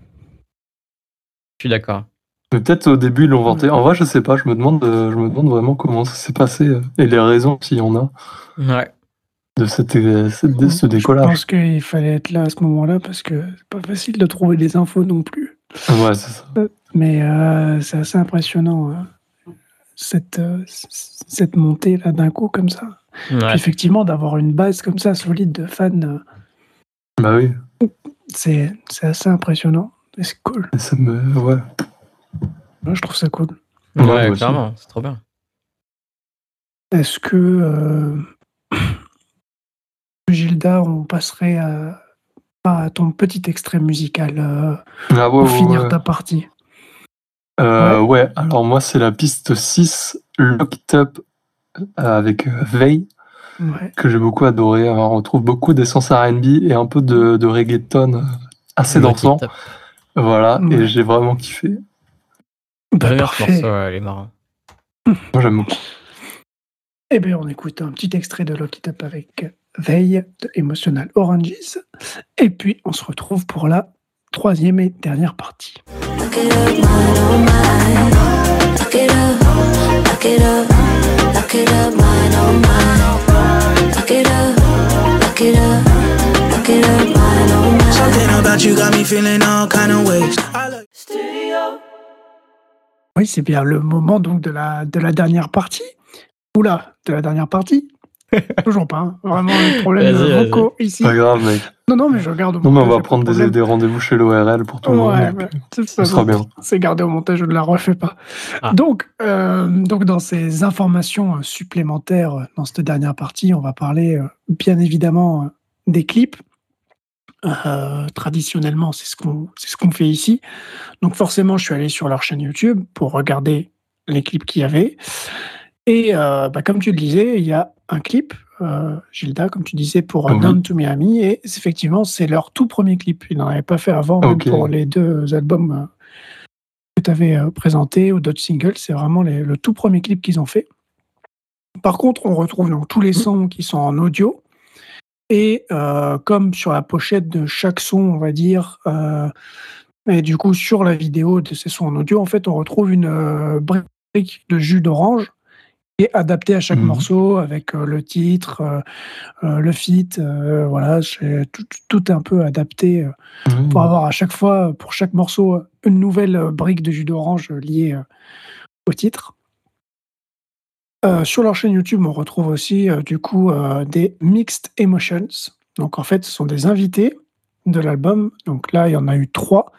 Je suis d'accord.
Mais peut-être au début, ils l'ont vanté. En vrai, je sais pas, je me demande, euh, je me demande vraiment comment ça s'est passé euh, et les raisons, s'il y en a,
Ouais.
de, cette, euh, de ce
Je
décollage.
pense qu'il fallait être là à ce moment-là parce que c'est pas facile de trouver des infos non plus.
Ouais, c'est ça.
Mais euh, c'est assez impressionnant, hein, cette, euh, cette montée là d'un coup comme ça.
Ouais.
effectivement, d'avoir une base comme ça solide de fans, euh,
Bah oui,
c'est c'est assez impressionnant. C'est cool.
ça me. Ouais.
Moi, je trouve ça cool.
Ouais,
Ouais,
moi aussi.
clairement, c'est trop bien.
Est-ce que, euh, Gilda, on passerait à, à ton petit extrait musical euh,
Ah ouais,
pour
ouais,
finir
ouais.
ta partie?
Euh, ouais, alors moi, c'est la piste 6, Lock It Up, avec Veil,
Ouais.
que j'ai beaucoup adoré. Alors, on retrouve beaucoup d'essence RB et un peu de, de reggaeton assez dansant. Voilà,
Ouais.
et j'ai vraiment kiffé.
Bah,
morceau, ouais, il est marrant. *laughs*
Moi, j'aime beaucoup.
Eh bien, on écoute un petit extrait de Lock It Up avec Veille de Emotional Oranges. Et puis, on se retrouve pour la troisième et dernière partie.
Something about you got me feeling all kind of ways.
Oui, c'est bien le moment donc de la, de la dernière partie. Oula, de la dernière partie *laughs* Toujours pas. hein. Vraiment, le problème
vas-y.
vocaux ici.
Pas grave, mec.
Non, non, mais je regarde au
Non, mais on
montage,
va prendre
de
des, des rendez-vous chez l'ORL pour tout le monde.
Ouais, ouais, de
Ce sera bien.
C'est gardé au montage, je ne la refais pas.
Ah.
Donc, euh, donc, dans ces informations euh, supplémentaires euh, dans cette dernière partie, on va parler euh, bien évidemment euh, des clips. Euh, traditionnellement, c'est ce qu'on c'est ce qu'on fait ici. Donc forcément, je suis allé sur leur chaîne YouTube pour regarder les clips qu'il y avait. Et euh, bah, comme tu le disais, il y a un clip, euh, Gilda, comme tu disais, pour
Oui.
Down to Miami. Et effectivement, c'est leur tout premier clip. Ils n'en avaient pas fait avant, même pour les deux albums que tu avais présentés ou d'autres singles. C'est vraiment les- le tout premier clip qu'ils ont fait. Par contre, on retrouve donc tous les sons qui sont en audio. Et euh, comme sur la pochette de chaque son, on va dire, euh, et du coup sur la vidéo de ces sons en audio, en fait, on retrouve une euh, brique de jus d'orange qui est adaptée à chaque
Mhm.
morceau avec euh, le titre, euh, le feat, euh, voilà, c'est tout, tout est un peu adapté
Mmh.
pour avoir à chaque fois, pour chaque morceau, une nouvelle brique de jus d'orange liée au titre. Euh, sur leur chaîne YouTube, on retrouve aussi euh, du coup euh, des Mixed Emotions. Donc en fait, ce sont des invités de l'album. Donc là, il y en a eu trois,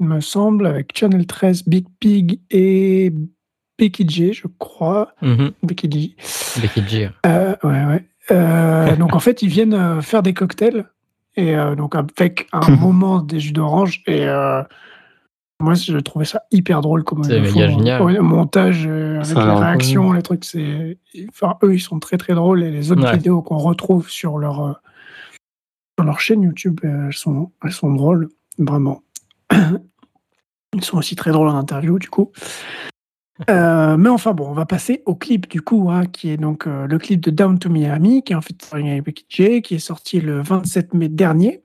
il me semble, avec Channel 13, Big Pig et Becky J, je crois. Becky G.
Becky G.
Ouais, ouais. Donc en fait, ils viennent faire des cocktails et donc avec un *laughs* moment des jus d'orange et moi je trouvais ça hyper drôle comme
C'est méga génial.
euh, ouais, le montage euh, avec les réactions, les trucs, c'est enfin eux ils sont très très drôles et les autres
Ouais.
vidéos qu'on retrouve sur leur euh, sur leur chaîne YouTube, elles sont elles sont drôles vraiment. *clears throat* Ils sont aussi très drôles en interview du coup. Euh, mais enfin bon, on va passer au clip du coup, hein, qui est donc euh, le clip de Down to Miami, qui est en fait avec Becky J, qui est sorti le 27 mai dernier,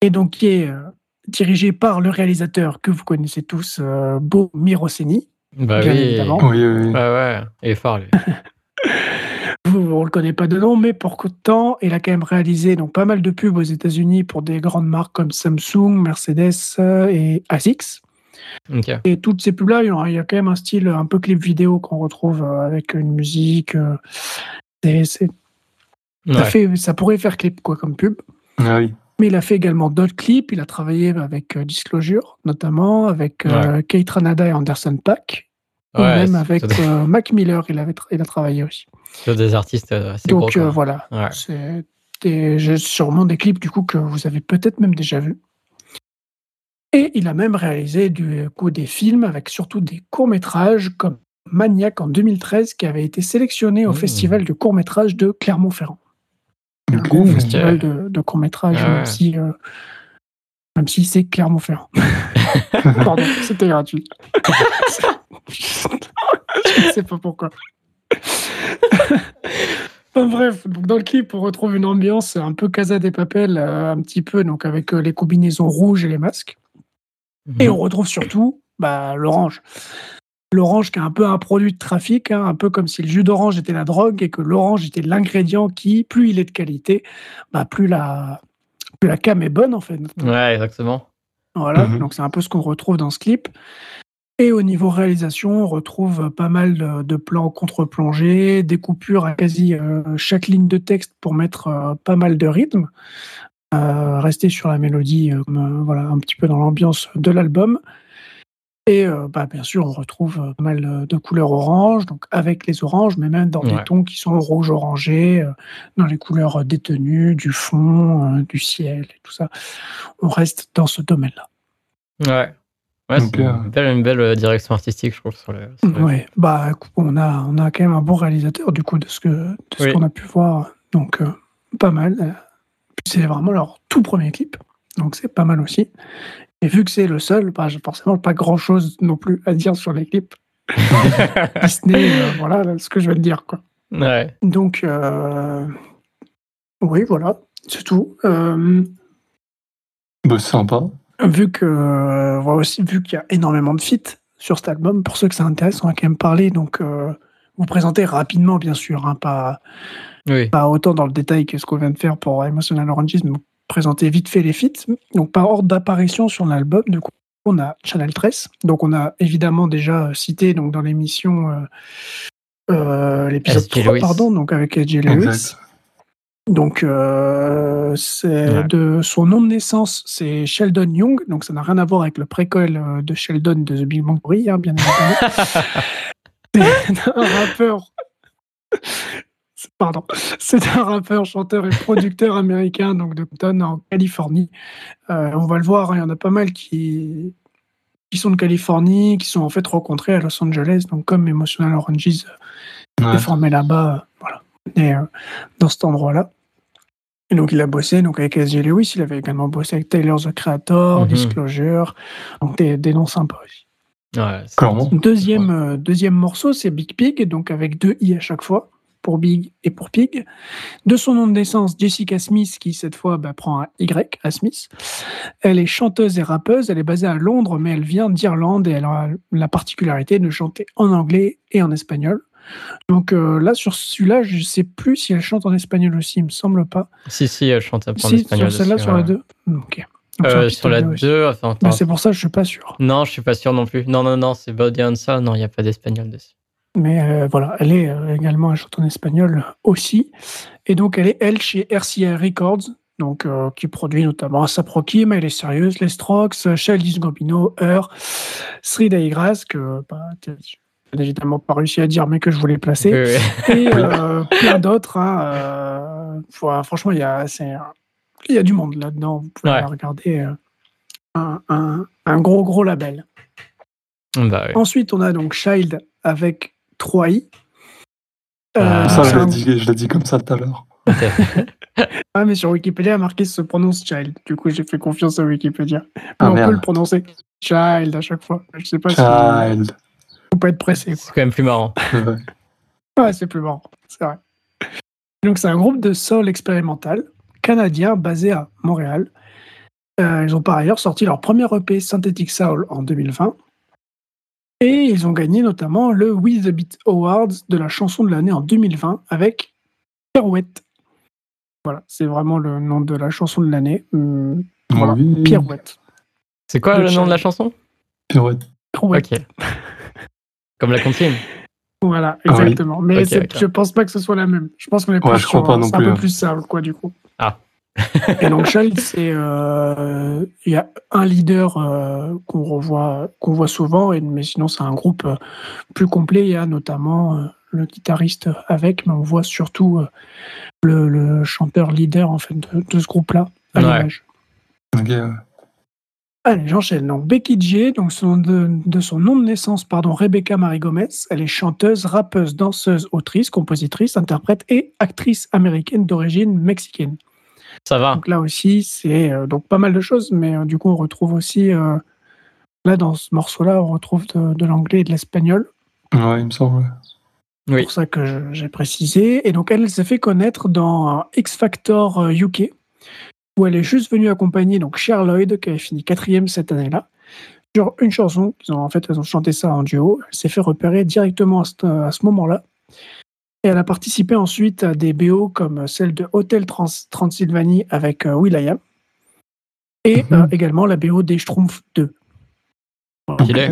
et donc qui est euh, dirigé par le réalisateur que vous connaissez tous, euh, Beau Miroseni.
Bah
Bien
oui.
évidemment.
Oui, oui, oui.
Ouais, lui. *laughs* *laughs*
Vous, on ne le connaît pas de nom, mais pour temps, il a quand même réalisé donc pas mal de pubs aux États-Unis pour des grandes marques comme Samsung, Mercedes euh, et ASICS.
Ok.
Et toutes ces pubs-là, il y a- quand même un style un peu clip vidéo qu'on retrouve euh, avec une musique. euh, c'est- c'est- ça,
Ouais.
fait, ça pourrait faire clip quoi comme pub.
Ah oui.
Mais il a fait également d'autres clips. Il a travaillé avec euh, Disclosure, notamment avec euh, Kate Ranada et Anderson Paak. Ou
Ouais,
même avec euh, Mac Miller, il, avait il a travaillé aussi.
C'est des artistes assez.
Donc euh, voilà,
Ouais.
c'est des- sûrement des clips du coup que vous avez peut-être même déjà vus. Et il a même réalisé du coup des films avec surtout des courts-métrages comme Maniac en 2013 qui avait été sélectionné au
Mmh.
festival de courts-métrages de Clermont-Ferrand. Un gros festival de, de courts-métrages,
Ah ouais.
même si, euh, même si c'est Clermont-Ferrand. *laughs* Pardon, c'était gratuit. Je ne sais pas pourquoi. Enfin, bref, donc dans le clip, on retrouve une ambiance un peu Casa des Papel, euh, un petit peu, donc avec euh, les combinaisons rouges et les masques. Et
Mhm.
on retrouve surtout bah, l'orange. L'orange qui est un peu un produit de trafic, hein, un peu comme si le jus d'orange était la drogue et que l'orange était l'ingrédient qui, plus il est de qualité, bah, plus, la, plus la cam est bonne en fait.
Ouais, exactement.
Voilà,
Mhm.
donc c'est un peu ce qu'on retrouve dans ce clip. Et au niveau réalisation, on retrouve pas mal de, de plans contre-plongée, des coupures à quasi euh, chaque ligne de texte pour mettre euh, pas mal de rythme, euh, rester sur la mélodie, euh, comme, euh, voilà, un petit peu dans l'ambiance de l'album. Et euh, bah, bien sûr, on retrouve euh, pas mal euh, de couleurs orange, donc avec les oranges, mais même dans des tons qui sont rouge-orangé, euh, dans les couleurs détenues, du fond, euh, du ciel et tout ça. On reste dans ce domaine-là.
Ouais. Ouais, c'est une belle, une belle direction artistique, je trouve. Sur le, sur le-
Ouais, bah écoute, on a on a quand même un bon réalisateur du coup de ce que de ce
Oui.
qu'on a pu voir, donc euh, pas mal. C'est vraiment leur tout premier clip, donc c'est pas mal aussi. Et vu que c'est le seul, bah, j'ai forcément pas grand chose non plus à dire sur les clips. *laughs* Disney, euh, voilà ce que je vais te dire quoi.
ouais.
Donc euh, oui, voilà, c'est tout. Euh,
Bah, sympa.
vu que euh, voilà aussi vu qu'il y a énormément de feats sur cet album, pour ceux que ça intéresse, on va quand même parler. Donc, euh, vous présenter rapidement, bien sûr, hein, pas,
Oui.
pas autant dans le détail que ce qu'on vient de faire pour Emotional Oranges, mais présenter vite fait les feats. Donc, par ordre d'apparition sur l'album, du coup, on a Channel 13. Donc, on a évidemment déjà cité donc, dans l'émission euh, euh, l'épisode
S.J.
3,
Lewis.
pardon, donc avec AJ Lewis.
Exact.
Donc, euh, c'est
Ouais.
de son nom de naissance, c'est Sheldon Young. Donc, ça n'a rien à voir avec le préquel euh, de Sheldon de The Big Bang Theory, hein, bien *laughs* évidemment. c'est un rappeur. Pardon. *laughs* C'est un rappeur, chanteur et producteur américain donc de Compton en Californie. Euh, on va le voir, hein, il y en a pas mal qui qui sont de Californie, qui sont en fait rencontrés à Los Angeles, donc comme Emotional Oranges
Ouais.
est formé là-bas, euh, voilà, et, euh, dans cet endroit-là. Et donc il a bossé donc avec S.J. Lewis, il avait également bossé avec Taylor the Creator,
Mhm.
Disclosure, donc des, des noms sympas aussi.
Ouais, c'est-
Clairement.
Deuxième, euh, deuxième morceau, c'est Big Pig, donc avec deux i à chaque fois, pour Big et pour Pig. De son nom de naissance, Jessica Smith, qui cette fois bah, prend un Y à Smith. Elle est chanteuse et rappeuse, elle est basée à Londres, mais elle vient d'Irlande et elle a la particularité de chanter en anglais et en espagnol. Donc euh, là, sur celui-là, je sais plus si elle chante en espagnol aussi, il me semble pas.
Si, si, elle chante un peu en
Si,
espagnol.
sur celle-là, sur la 2 Ok. Donc,
Euh, sur la
petit peu,
2, enfin,
Bah,
attends.
c'est pour ça que je suis pas sûr.
Non, je suis pas sûr non plus. Non, non, non, c'est Body Soul. Non, il n'y a pas d'espagnol dessus.
Mais euh, voilà, elle est euh, également un chanteuse en espagnol aussi. Et donc, elle est, elle, chez RCA Records, donc, euh, qui produit notamment Saproki, Mais elle est sérieuse, Les Strokes, Chaldis Gambino, Heur, Sri Daigras, que bah, t'as évidemment pas réussi à dire, mais que je voulais placer.
Oui, oui.
Et *laughs* plein d'autres. hein, franchement, il y a, y a du monde là-dedans. Vous pouvez
Ouais.
regarder un, un- un gros, gros label.
Bah oui.
Ensuite, on a donc Child avec 3 i.
Ah,
Ça, je l'ai
un-
dit, je l'ai dit comme ça tout à l'heure. *laughs*
Ah, mais sur Wikipédia, marqué se prononce Child. Du coup, j'ai fait confiance à Wikipédia. Mais
Ah,
on
merde.
peut le prononcer Child à chaque fois. Je sais pas si
Child.
faut pas être pressé.
C'est quand même plus marrant. *laughs*
Ouais,
c'est plus marrant, c'est vrai. Donc, c'est un groupe de soul expérimental canadien basé à Montréal. Euh, ils ont par ailleurs sorti leur premier EP Synthetic Soul en 2020. Et ils ont gagné notamment le We The Beat Awards de la chanson de l'année en 2020 avec Pirouette. Voilà, c'est vraiment le nom de la chanson de l'année. Hum, Voilà,
Oui.
Pirouette.
C'est quoi
Le
le nom de la chanson?
Pirouette.
Pirouette.
Ok. Comme la comptine.
Voilà,
Ah oui.
exactement. Mais
Ok,
c'est-
ok.
je pense pas que ce soit la même. Je pense qu'on est plus
Ouais, je crois
sur
pas
un-
non
c'est
plus,
un peu
hein.
plus soul, quoi, du coup. Et donc Child, c'est euh, il y a un leader euh, qu'on revoit qu'on voit souvent, et, mais sinon c'est un groupe euh, plus complet. Il y a notamment euh, le guitariste avec, mais on voit surtout euh, le, le chanteur leader en fait de, de ce groupe-là à
Ouais.
l'image. Allez, j'enchaîne. Donc Becky J, donc son, de, de son nom de naissance, pardon, Rebecca Marie Gomez. Elle est chanteuse, rappeuse, danseuse, autrice, compositrice, interprète et actrice américaine d'origine mexicaine.
Ça va.
Donc là aussi, c'est euh, donc pas mal de choses, mais euh, du coup, on retrouve aussi, euh, là, dans ce morceau-là, on retrouve de, de l'anglais et de l'espagnol.
Ouais, il me semble.
C'est
Oui.
pour ça que j'ai précisé. Et donc, elle s'est fait connaître dans X Factor UK, où elle est juste venue accompagner donc Cher Lloyd, qui avait fini quatrième cette année-là, sur une chanson. Ils ont, en fait, elles ont chanté ça en duo. Elle s'est fait repérer directement à ce, à ce moment-là. Et elle a participé ensuite à des BO comme celle de Hotel Trans Transylvanie avec euh, Will.i.am et
Mhm.
euh, également la BO des Schtroumpfs 2.
Il est.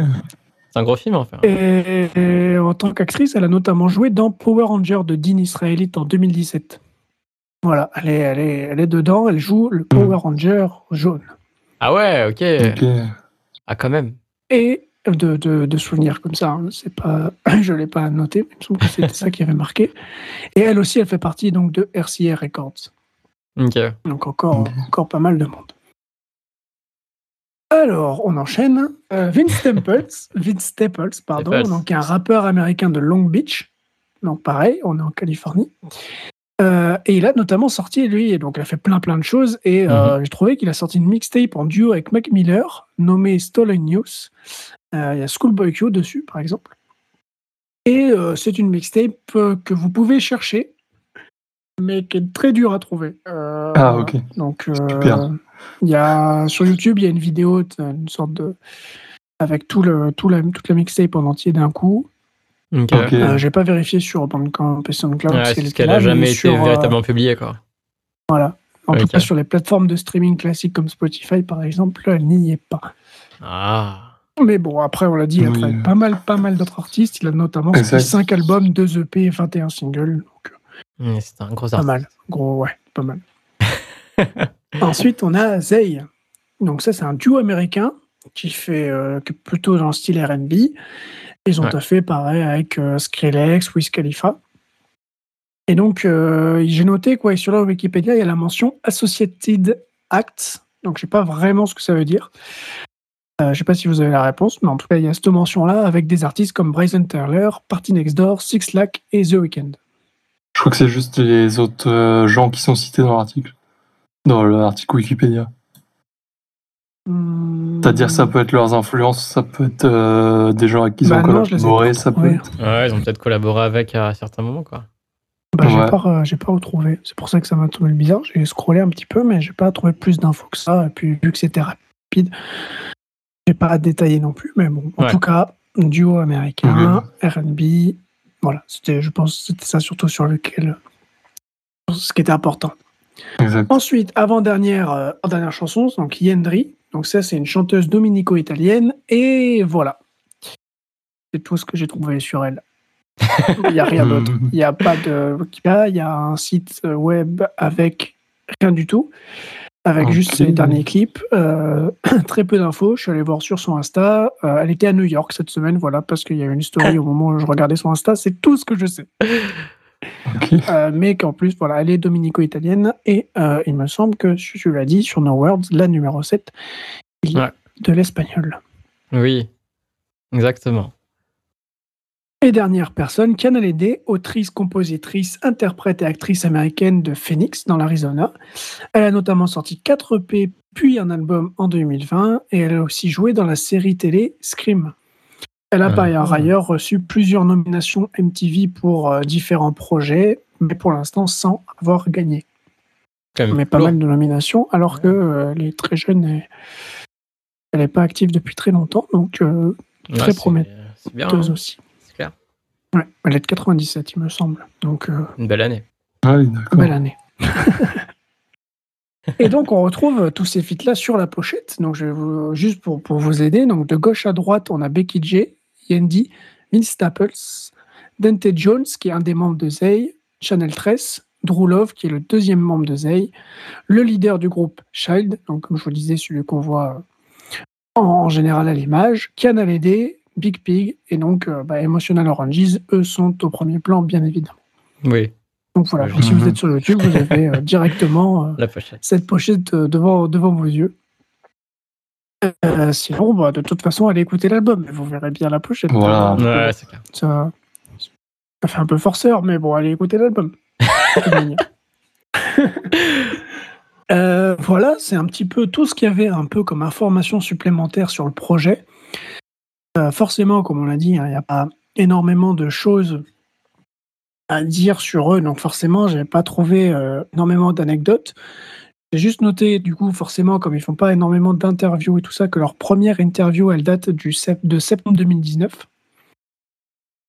C'est un gros film, enfin.
Et, et en tant qu'actrice, elle a notamment joué dans Power Ranger de Dean Israelite en 2017. Voilà, elle est, elle est, elle est dedans, elle joue le Power Ranger jaune.
Ah ouais, ok.
Ok.
Ah, quand même.
Et de, de, de souvenirs comme ça, hein, c'est pas, *clears throat* je l'ai pas noté, mais il me semble que c'était ça qui avait marqué. Et elle aussi, elle fait partie donc de RCA Records. Donc encore, encore pas mal de monde. Alors, on enchaîne. Euh, Vince Staples, *laughs* Vince Staples, pardon,
Staples.
donc un rappeur américain de Long Beach. Donc pareil, on est en Californie. Euh, et il a notamment sorti, lui, et donc il a fait plein plein de choses. Et euh, j'ai trouvé qu'il a sorti une mixtape en duo avec Mac Miller, nommée Stolen News. Euh, Il y a Schoolboy Q dessus, par exemple. Et euh, c'est une mixtape euh, que vous pouvez chercher, mais qui est très dure à trouver. Euh,
Ah, ok.
donc, euh,
Super.
il y a sur YouTube, il y a une vidéo, une sorte de avec tout le, tout la, toute la mixtape en entier d'un coup.
Ok.
Ok.
Euh, J'ai pas vérifié sur Bandcamp et SoundCloud parce
c'est
qu'elle
a
mais
jamais été
sur, euh,
véritablement publiée, quoi.
Voilà. En tout cas, sur les plateformes de streaming classiques comme Spotify, par exemple, elle n'y est pas.
Ah.
Mais bon, après, on l'a dit, il a
Oui.
travaillé avec pas mal, pas mal d'autres artistes. Il a notamment
Exact.
sorti 5 albums, 2 EP et 21 singles. Donc,
Mm, C'est un gros
Pas
artiste.
mal. Gros, ouais, pas mal. *laughs* Ensuite, on a Zay. Donc ça, c'est un duo américain qui fait euh, plutôt dans le style R&B. Ils ont
Ouais.
fait pareil avec euh, Skrillex, Wiz Khalifa. Et donc, euh, j'ai noté quoi, sur leur Wikipédia, il y a la mention Associated Acts. Donc, je sais pas vraiment ce que ça veut dire. Euh, je sais pas si vous avez la réponse, mais en tout cas, il y a cette mention-là avec des artistes comme Bryson Tyler, Party Next Door, Six Lack et The Weeknd.
Je crois que c'est juste les autres euh, gens qui sont cités dans l'article. Dans l'article Wikipédia. C'est-à-dire, ça peut être leurs influences, ça peut être euh, des gens avec qui ils
Bah
ont
non, je les ai
collaboré, ça peut être.
Ouais, ils ont peut-être collaboré avec à certains moments, quoi.
Bah, j'ai pas, euh, j'ai pas retrouvé. C'est pour ça que ça m'a trouvé bizarre. J'ai scrollé un petit peu, mais j'ai pas trouvé plus d'infos que ça. Et puis, vu que c'était rapide, j'ai pas détaillé non plus. Mais bon, en
Ouais.
tout cas, duo américain, R&B. Voilà, c'était, je pense, c'était ça surtout sur lequel, ce qui était important.
Exact.
Ensuite, avant-dernière euh, dernière chanson, donc Yendri. Donc ça, c'est une chanteuse dominico-italienne. Et voilà. C'est tout ce que j'ai trouvé sur elle. *laughs* Il n'y a rien d'autre.
Mhm.
Il n'y a pas de Wikipédia, il y a un site web avec rien du tout, avec juste ses derniers clips. Euh, *clears throat* très peu d'infos. Je suis allé voir sur son Insta. Euh, elle était à New York cette semaine, voilà, parce qu'il y a eu une story au moment où je regardais son Insta. C'est tout ce que je sais. Euh, mais qu'en plus, voilà, elle est dominico-italienne et euh, il me semble que, tu l'as dit, sur No Words, la numéro 7, il y a
Ouais.
de l'espagnol.
Oui. Exactement.
Et dernière personne, Kiana Lede, autrice, compositrice, interprète et actrice américaine de Phoenix dans l'Arizona. Elle a notamment sorti 4 EP puis un album en 2020 et elle a aussi joué dans la série télé Scream. Elle a
Ah.
par ailleurs reçu plusieurs nominations MTV pour euh, différents projets, mais pour l'instant sans avoir gagné. Mais pas mal de nominations, alors que euh, elle est très jeune et elle n'est pas active depuis très longtemps, donc euh,
Ouais,
très prometteuse
hein.
aussi. Ouais, elle est de 97, il me semble, donc euh,
Une belle année.
Ouais, d'accord.
belle année. *laughs* et donc on retrouve tous ces feats-là sur la pochette, donc je vais vous, juste pour, pour vous aider, donc de gauche à droite, on a Becky J, Yendi, Vince Staples, Dante Jones, qui est un des membres de Zay, Chanel 13, Drew Love, qui est le deuxième membre de Zay, le leader du groupe Child, donc comme je vous disais, celui qu'on voit en, en général à l'image, Kiana Lede, Big Pig, et donc euh, bah, Emotional Oranges, eux sont au premier plan, bien évidemment.
Oui,
Donc voilà,
Oui.
si vous
Mhm.
êtes sur YouTube, vous avez euh, directement euh,
la pochette.
cette pochette euh, devant, devant vos yeux. Euh, sinon, bah, de toute façon, allez écouter l'album, vous verrez bien la pochette.
Voilà.
Euh,
Ouais, c'est clair.
ça, ça fait un peu forceur, mais bon, allez écouter l'album. *laughs* Euh, voilà, c'est un petit peu tout ce qu'il y avait un peu comme information supplémentaire sur le projet. Euh, forcément, comme on l'a dit, hein, il n'y a pas énormément de choses à dire sur eux, donc forcément, j'ai pas trouvé euh, énormément d'anecdotes. J'ai juste noté, du coup, forcément, comme ils font pas énormément d'interviews et tout ça, que leur première interview, elle date du sept- de septembre 2019.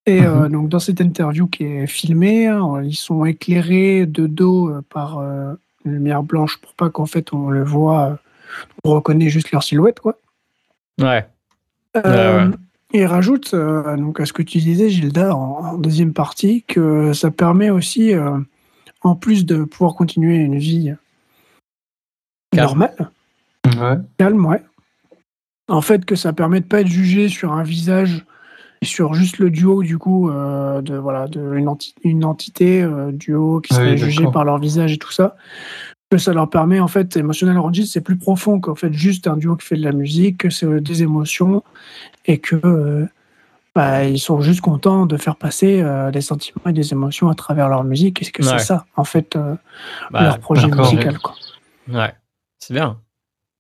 Et euh, donc, dans cette interview qui est filmée, hein, ils sont éclairés de dos euh, par euh, une lumière blanche pour pas qu'en fait on le voit, on reconnaît juste leur silhouette, quoi.
Ouais,
Euh,
ouais.
Et il rajoute, euh, donc à ce que tu disais, Gilda, en, en deuxième partie, que ça permet aussi, euh, en plus de pouvoir continuer une vie
Calme.
normale,
Ouais.
calme, ouais. En fait, que ça permet de pas être jugé sur un visage et sur juste le duo, du coup, euh, de voilà, de une, enti- une entité euh, duo qui
Ah
serait
oui,
jugée par leur visage et tout ça. Que ça leur permet, en fait, Emotional Oranges, c'est plus profond qu'en fait juste un duo qui fait de la musique, que c'est euh, des émotions et que euh, bah, ils sont juste contents de faire passer euh, des sentiments et des émotions à travers leur musique. Et que
Ouais.
c'est ça, en fait,
Bah,
leur projet musical. Quoi?
ouais. C'est bien.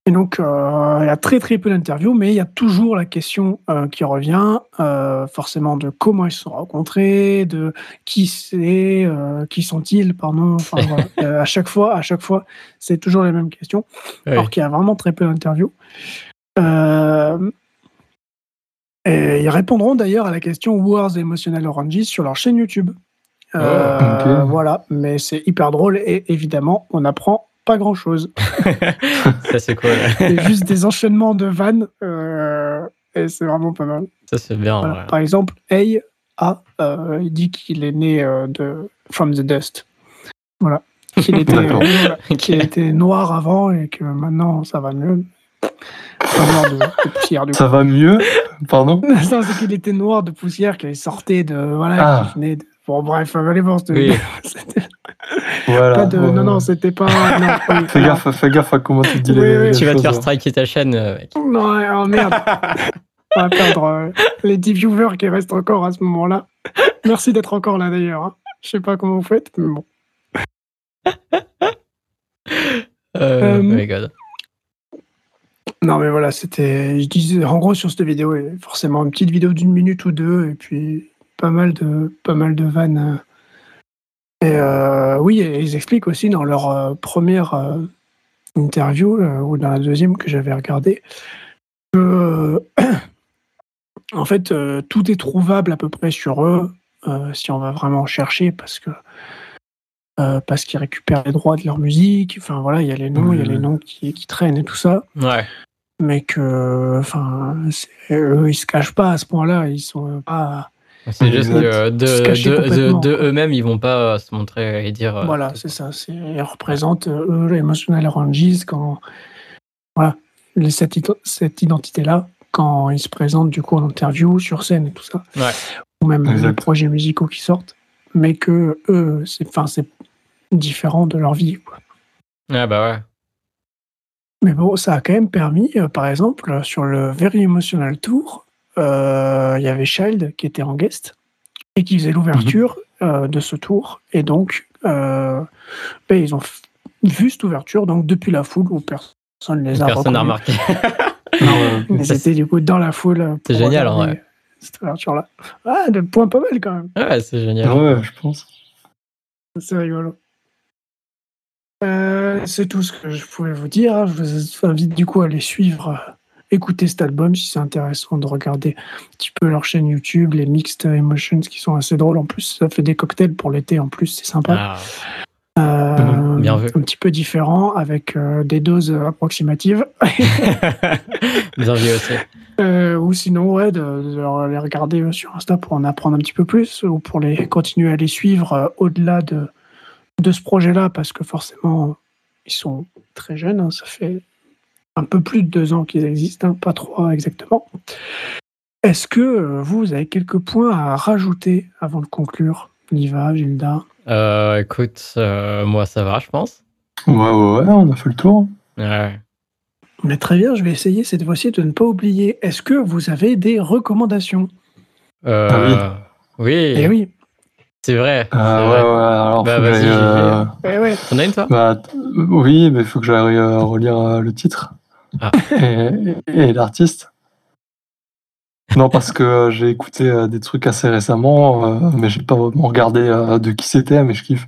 Et donc, euh, il y a très très peu d'interviews, mais il y a toujours la question euh, qui revient, euh, forcément de comment ils se sont rencontrés, de qui c'est, qui sont-ils, pardon. Enfin, *laughs* voilà. À chaque fois, à chaque fois, c'est toujours les mêmes questions,
Oui.
alors qu'il y a vraiment très peu d'interviews. Et ils répondront d'ailleurs à la question the Emotional Oranges sur leur chaîne YouTube.
Oh, ok.
Voilà, mais c'est hyper drôle et évidemment, on apprend pas grand-chose. *laughs*
Ça, c'est cool. *laughs*
C'est juste des enchaînements de vannes. euh, et c'est vraiment pas mal.
Ça, c'est bien.
Voilà.
ouais.
Par exemple, Hey A, euh, il dit qu'il est né euh, de From the Dust. Voilà. Qu'il était, *laughs* euh. Qu'il était noir avant et que maintenant ça va mieux. Pas noir de, de poussière du coup.
Ça va mieux? Pardon?
Non, c'est qu'il était noir de poussière, qu'il sortait de. Voilà,
Ah.
qu'il venait de. Bon, bref, allez voir
Oui.
C'était
Voilà.
pas de.
ouais.
Non, non, c'était pas. Non, *laughs*
Fais gaffe, fais gaffe à comment tu dis
Oui,
les,
oui.
les
Tu vas te faire
hein.
striker ta chaîne, euh, mec.
Non, oh merde. On va perdre euh, les 10 viewers qui restent encore à ce moment-là. Merci d'être encore là d'ailleurs. hein. Je sais pas comment vous faites, mais bon.
Euh, *laughs*
Euh,
oh my god.
Non, mais voilà, c'était. Je disais, en gros, sur cette vidéo, forcément une petite vidéo d'une minute ou deux, et puis pas mal de, pas mal de vannes. Et euh, oui, ils expliquent aussi dans leur euh, première euh, interview, ou dans la deuxième que j'avais regardée, que, *clears throat* en fait, tout est trouvable à peu près sur eux, si on va vraiment chercher, parce que. parce qu'ils récupèrent les droits de leur musique, enfin voilà, il y a les noms, il y a les
Mhm.
noms qui, qui traînent et tout ça
Ouais.
mais que enfin eux ils se cachent pas à ce point-là ils sont pas
C'est juste que de,
cacher
de, eux-mêmes, ils vont pas se montrer et dire. euh,
voilà c'est ça c'est ils représentent euh, eux les Emotional Oranges quand voilà cette, cette identité là quand ils se présentent du coup en interview sur scène et tout ça
Ouais.
ou même
Exact.
les projets musicaux qui sortent mais que eux c'est enfin c'est différent de leur vie quoi.
Ah bah ouais.
Mais bon, ça a quand même permis, euh, par exemple, sur le Very Emotional Tour, euh, il y avait Child qui était en guest et qui faisait l'ouverture euh, de ce tour. Et donc, euh, ben, ils ont vu cette ouverture donc depuis la foule où personne ne les a
Personne n'a remarqué. *laughs*
Ah ouais.
Ils étaient du coup dans la foule.
C'est génial, en
regarder
vrai.
Cette ouverture-là. Ah, de points pas mal quand même.
Ouais, c'est génial.
Ouais, je pense.
C'est rigolo. Euh, c'est tout ce que je pouvais vous dire. hein. Je vous invite du coup à les suivre, euh, écouter cet album si c'est intéressant de regarder un petit peu leur chaîne YouTube, les Mixed Emotions qui sont assez drôles. En plus, ça fait des cocktails pour l'été. En plus, c'est sympa.
Ah,
Euh,
bien vu.
Un petit peu différent avec euh, des doses approximatives. *laughs*
bien vu aussi.
Euh, ou sinon, ouais, de, les regarder sur Insta pour en apprendre un petit peu plus ou pour les continuer à les suivre euh, au-delà de, de ce projet-là, parce que forcément, ils sont très jeunes. hein, ça fait un peu plus de deux ans qu'ils existent, hein, pas trois exactement. Est-ce que euh, vous avez quelques points à rajouter avant de conclure Liva, Gilda?
Euh, écoute, euh, moi ça va, je pense.
Ouais, ouais, ouais, on a fait le tour.
Ouais.
Mais très bien, je vais essayer cette fois-ci de ne pas oublier. Est-ce que vous avez des recommandations?
Euh, oui,
Eh oui,
c'est vrai.
Euh,
c'est
ouais,
vrai.
ouais, alors
Bah, vas-y,
euh,
eh ouais.
T'en as une toi?
bah, oui, mais il faut que j'aille relire le titre
Ah.
et, et l'artiste. Non, parce que euh, j'ai écouté euh, des trucs assez récemment, euh, mais j'ai pas vraiment regardé euh, de qui c'était, mais je kiffe.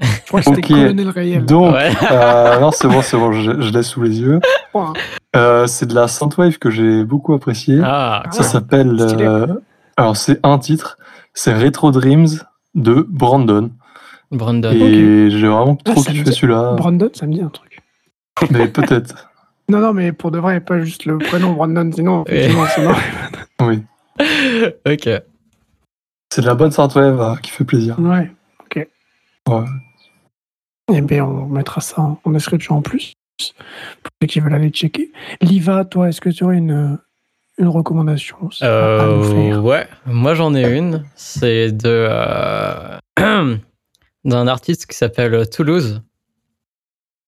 Je crois que c'était
Ok.
Colonel Rayel.
Donc,
Ouais.
euh, non, c'est bon, c'est bon, je, je l'ai sous les yeux. Euh, c'est de la synthwave que j'ai beaucoup apprécié.
Ah,
Ça s'appelle.
stylé.
euh, alors, c'est un titre, c'est Retro Dreams de Brandon.
Brandon.
Et j'ai vraiment
Ah,
trop kiffé celui-là.
Brandon, ça me dit un truc. *laughs*
Mais peut-être.
Non, non, mais pour de vrai, pas juste le prénom Brandon, sinon,
Oui.
effectivement, c'est marrant. *laughs*
Oui. *laughs*
ok.
C'est de la bonne synthwave euh, qui fait plaisir.
Ouais, ok.
Ouais.
Eh bien, on mettra ça en, en description en plus, pour ceux qui veulent aller checker. Liva, toi, est-ce que tu aurais une, une recommandation? À nous
Euh,
faire
ouais, moi j'en ai une. C'est de euh, *clears throat* d'un artiste qui s'appelle Toulouse,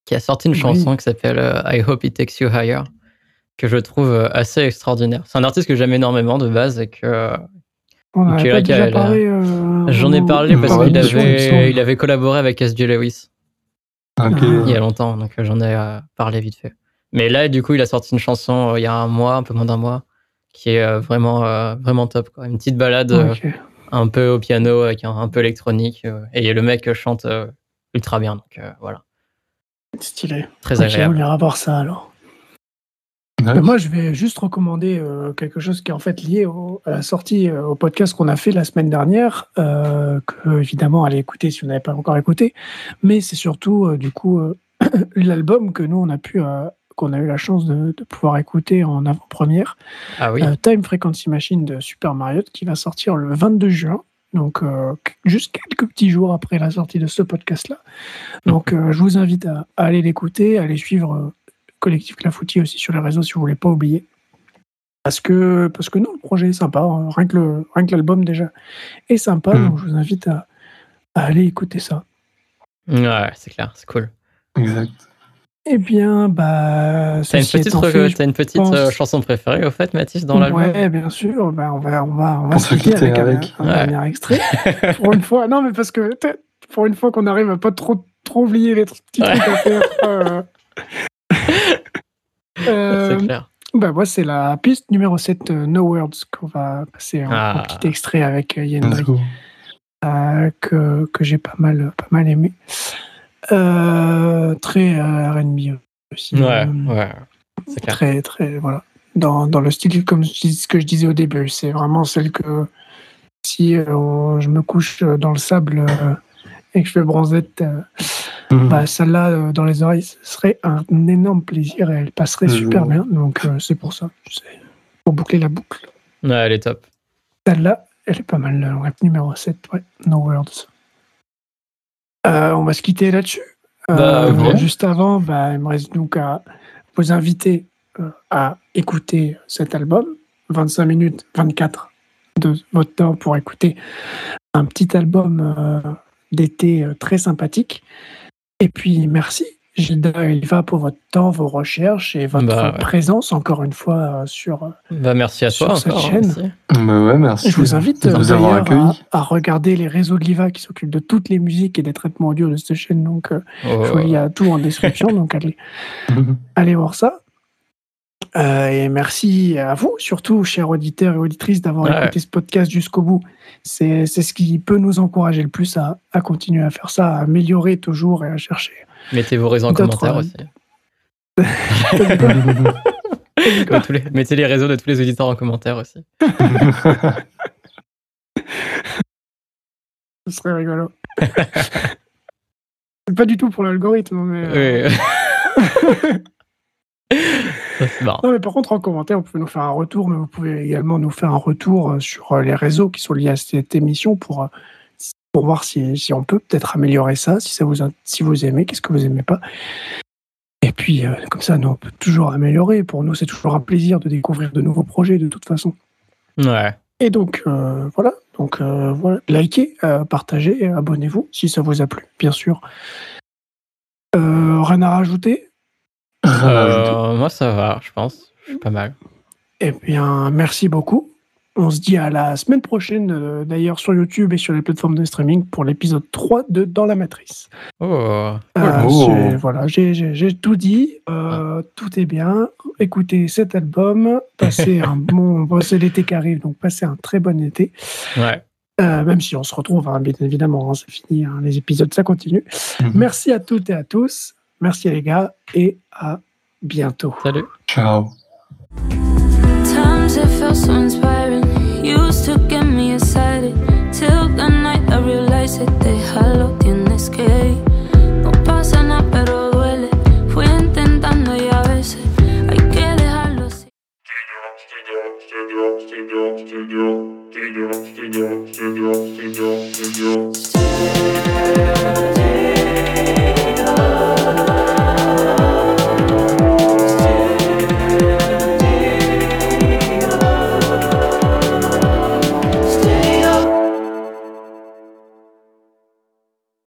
qui a sorti une
Oui.
chanson qui s'appelle euh, I Hope It Takes You Higher, que je trouve euh, assez extraordinaire. C'est un artiste que j'aime énormément de base et que euh,
parlé. euh,
j'en ai parlé parce qu'il avait, il avait collaboré avec S.J. Lewis.
Ah.
il y a longtemps, donc j'en ai parlé vite fait. Mais là, du coup, il a sorti une chanson euh, il y a un mois, un peu moins d'un mois, qui est euh, vraiment, euh, vraiment top. Quoi. Une petite balade euh,
Ok.
un peu au piano avec un, un peu électronique. euh, et le mec chante euh, ultra bien. Donc euh, voilà,
Stylé.
très
Ok, on
agréable.
ira voir ça alors.
Ouais.
Moi, je vais juste recommander euh, quelque chose qui est en fait lié au- à la sortie, euh, au podcast qu'on a fait la semaine dernière, euh, que évidemment allez écouter si vous n'avez pas encore écouté. Mais c'est surtout euh, du coup euh, *clears throat* l'album que nous on a pu, euh, qu'on a eu la chance de, de pouvoir écouter en avant-première,
Ah oui,
euh, Time Frequency Machine de Super Mario, qui va sortir le 22 juin. Donc, euh, juste quelques petits jours après la sortie de ce podcast-là. Donc, euh, je vous invite à, à aller l'écouter, à aller suivre euh, Collectif Clafoutis aussi sur les réseaux si vous voulez pas oublier. Parce que, parce que non, le projet est sympa. hein. Rien que l'album déjà est sympa.
Mm.
Donc, je vous invite à, à aller écouter ça.
ouais, c'est clair, c'est cool.
Exact.
Eh bien, bah,
T'as une petite,
fait,
une
pense-
euh, chanson préférée au fait, Mathis, dans l'album
Ouais, bien sûr. Bah, on va, on va, on va se quitter avec, un-
avec.
un,
Ouais.
dernier extrait. *laughs* pour une fois, non, mais parce que pour une fois qu'on arrive à pas trop, trop oublier les petits trucs à faire. euh. *laughs* Euh,
C'est clair.
bah, moi, c'est la piste numéro 7, euh, No Words, qu'on va passer en,
Ah.
petit extrait avec euh, Yendri, euh, que, que j'ai pas mal, pas mal aimé. Euh, très euh, RB aussi.
Ouais,
euh,
ouais, c'est clair.
très très voilà dans, dans le style comme je dis- ce que je disais au début c'est vraiment celle que si euh, on- je me couche dans le sable euh, et que je fais bronzette euh,
Mhm.
bah celle-là euh, dans les oreilles ce serait un énorme plaisir et elle passerait
Je
super bien donc euh, c'est pour ça c'est pour boucler la boucle
Ouais, elle est top.
celle-là elle est pas mal ouais, numéro 7 ouais No Words Euh, on va se quitter là-dessus
Bah,
Euh,
ouais.
juste avant bah, il me reste donc à vous inviter euh, à écouter cet album. 25 minutes, 24 de votre temps pour écouter un petit album d'été très sympathique. Et puis, merci Gilda et Eva pour votre temps, vos recherches et votre
Bah, ouais.
présence encore une fois euh, sur. euh,
Bah, merci à
Sur
toi
cette
encore.
chaîne.
Bah ouais, merci.
Je vous invite
de
euh, à, à regarder les réseaux de l'IVA qui s'occupent de toutes les musiques et des traitements audio de cette chaîne. Donc, euh,
Oh,
je vous lis à tout en description. *laughs* donc, allez, allez voir ça. Euh, et merci à vous, surtout, chers auditeurs et auditrices, d'avoir
Ouais.
écouté ce podcast jusqu'au bout. C'est c'est ce qui peut nous encourager le plus à, à continuer à faire ça, à améliorer toujours et à chercher.
Mettez vos réseaux en commentaire aussi. De tous les- Mettez les réseaux de tous les auditeurs en commentaire aussi. *laughs*
Ce serait rigolo. *laughs* C'est pas du tout pour l'algorithme, mais. euh,
Oui. *laughs* Ça, c'est marrant.
Non, mais par contre, en commentaire, vous pouvez nous faire un retour, mais vous pouvez également nous faire un retour euh, sur euh, les réseaux qui sont liés à cette émission pour pour voir si, si on peut peut-être améliorer ça, si, ça vous, si vous aimez, qu'est-ce que vous aimez pas? Et puis, euh, comme ça, nous, on peut toujours améliorer. Pour nous, c'est toujours un plaisir de découvrir de nouveaux projets, de toute façon.
Ouais.
Et donc, euh, voilà. Donc, euh, voilà. Likez, partagez, abonnez-vous si ça vous a plu, bien sûr. rien à rajouter
Moi, ça va, je pense. Je suis pas mal.
Eh bien, merci beaucoup. On se dit à la semaine prochaine, euh, d'ailleurs, sur YouTube et sur les plateformes de streaming pour l'épisode 3 de Dans la Matrice.
Oh,
Euh,
Oh.
Voilà, j'ai- tout dit. euh, Tout est bien. Écoutez cet album. *laughs* Passez un bon. bon, c'est l'été qui arrive, donc passez un très bon été.
ouais.
Euh, même si on se retrouve, hein, bien évidemment, hein, c'est fini. hein, les épisodes, ça continue.
Mhm.
Merci à toutes et à tous. Merci les gars et à bientôt.
Salut.
Ciao.
Sometimes it so inspiring. Used to get me excited. Till the night I realized that they hello tienes que ir. No pasa nada, pero duele. Fui intentando y a veces hay que dejarlo así.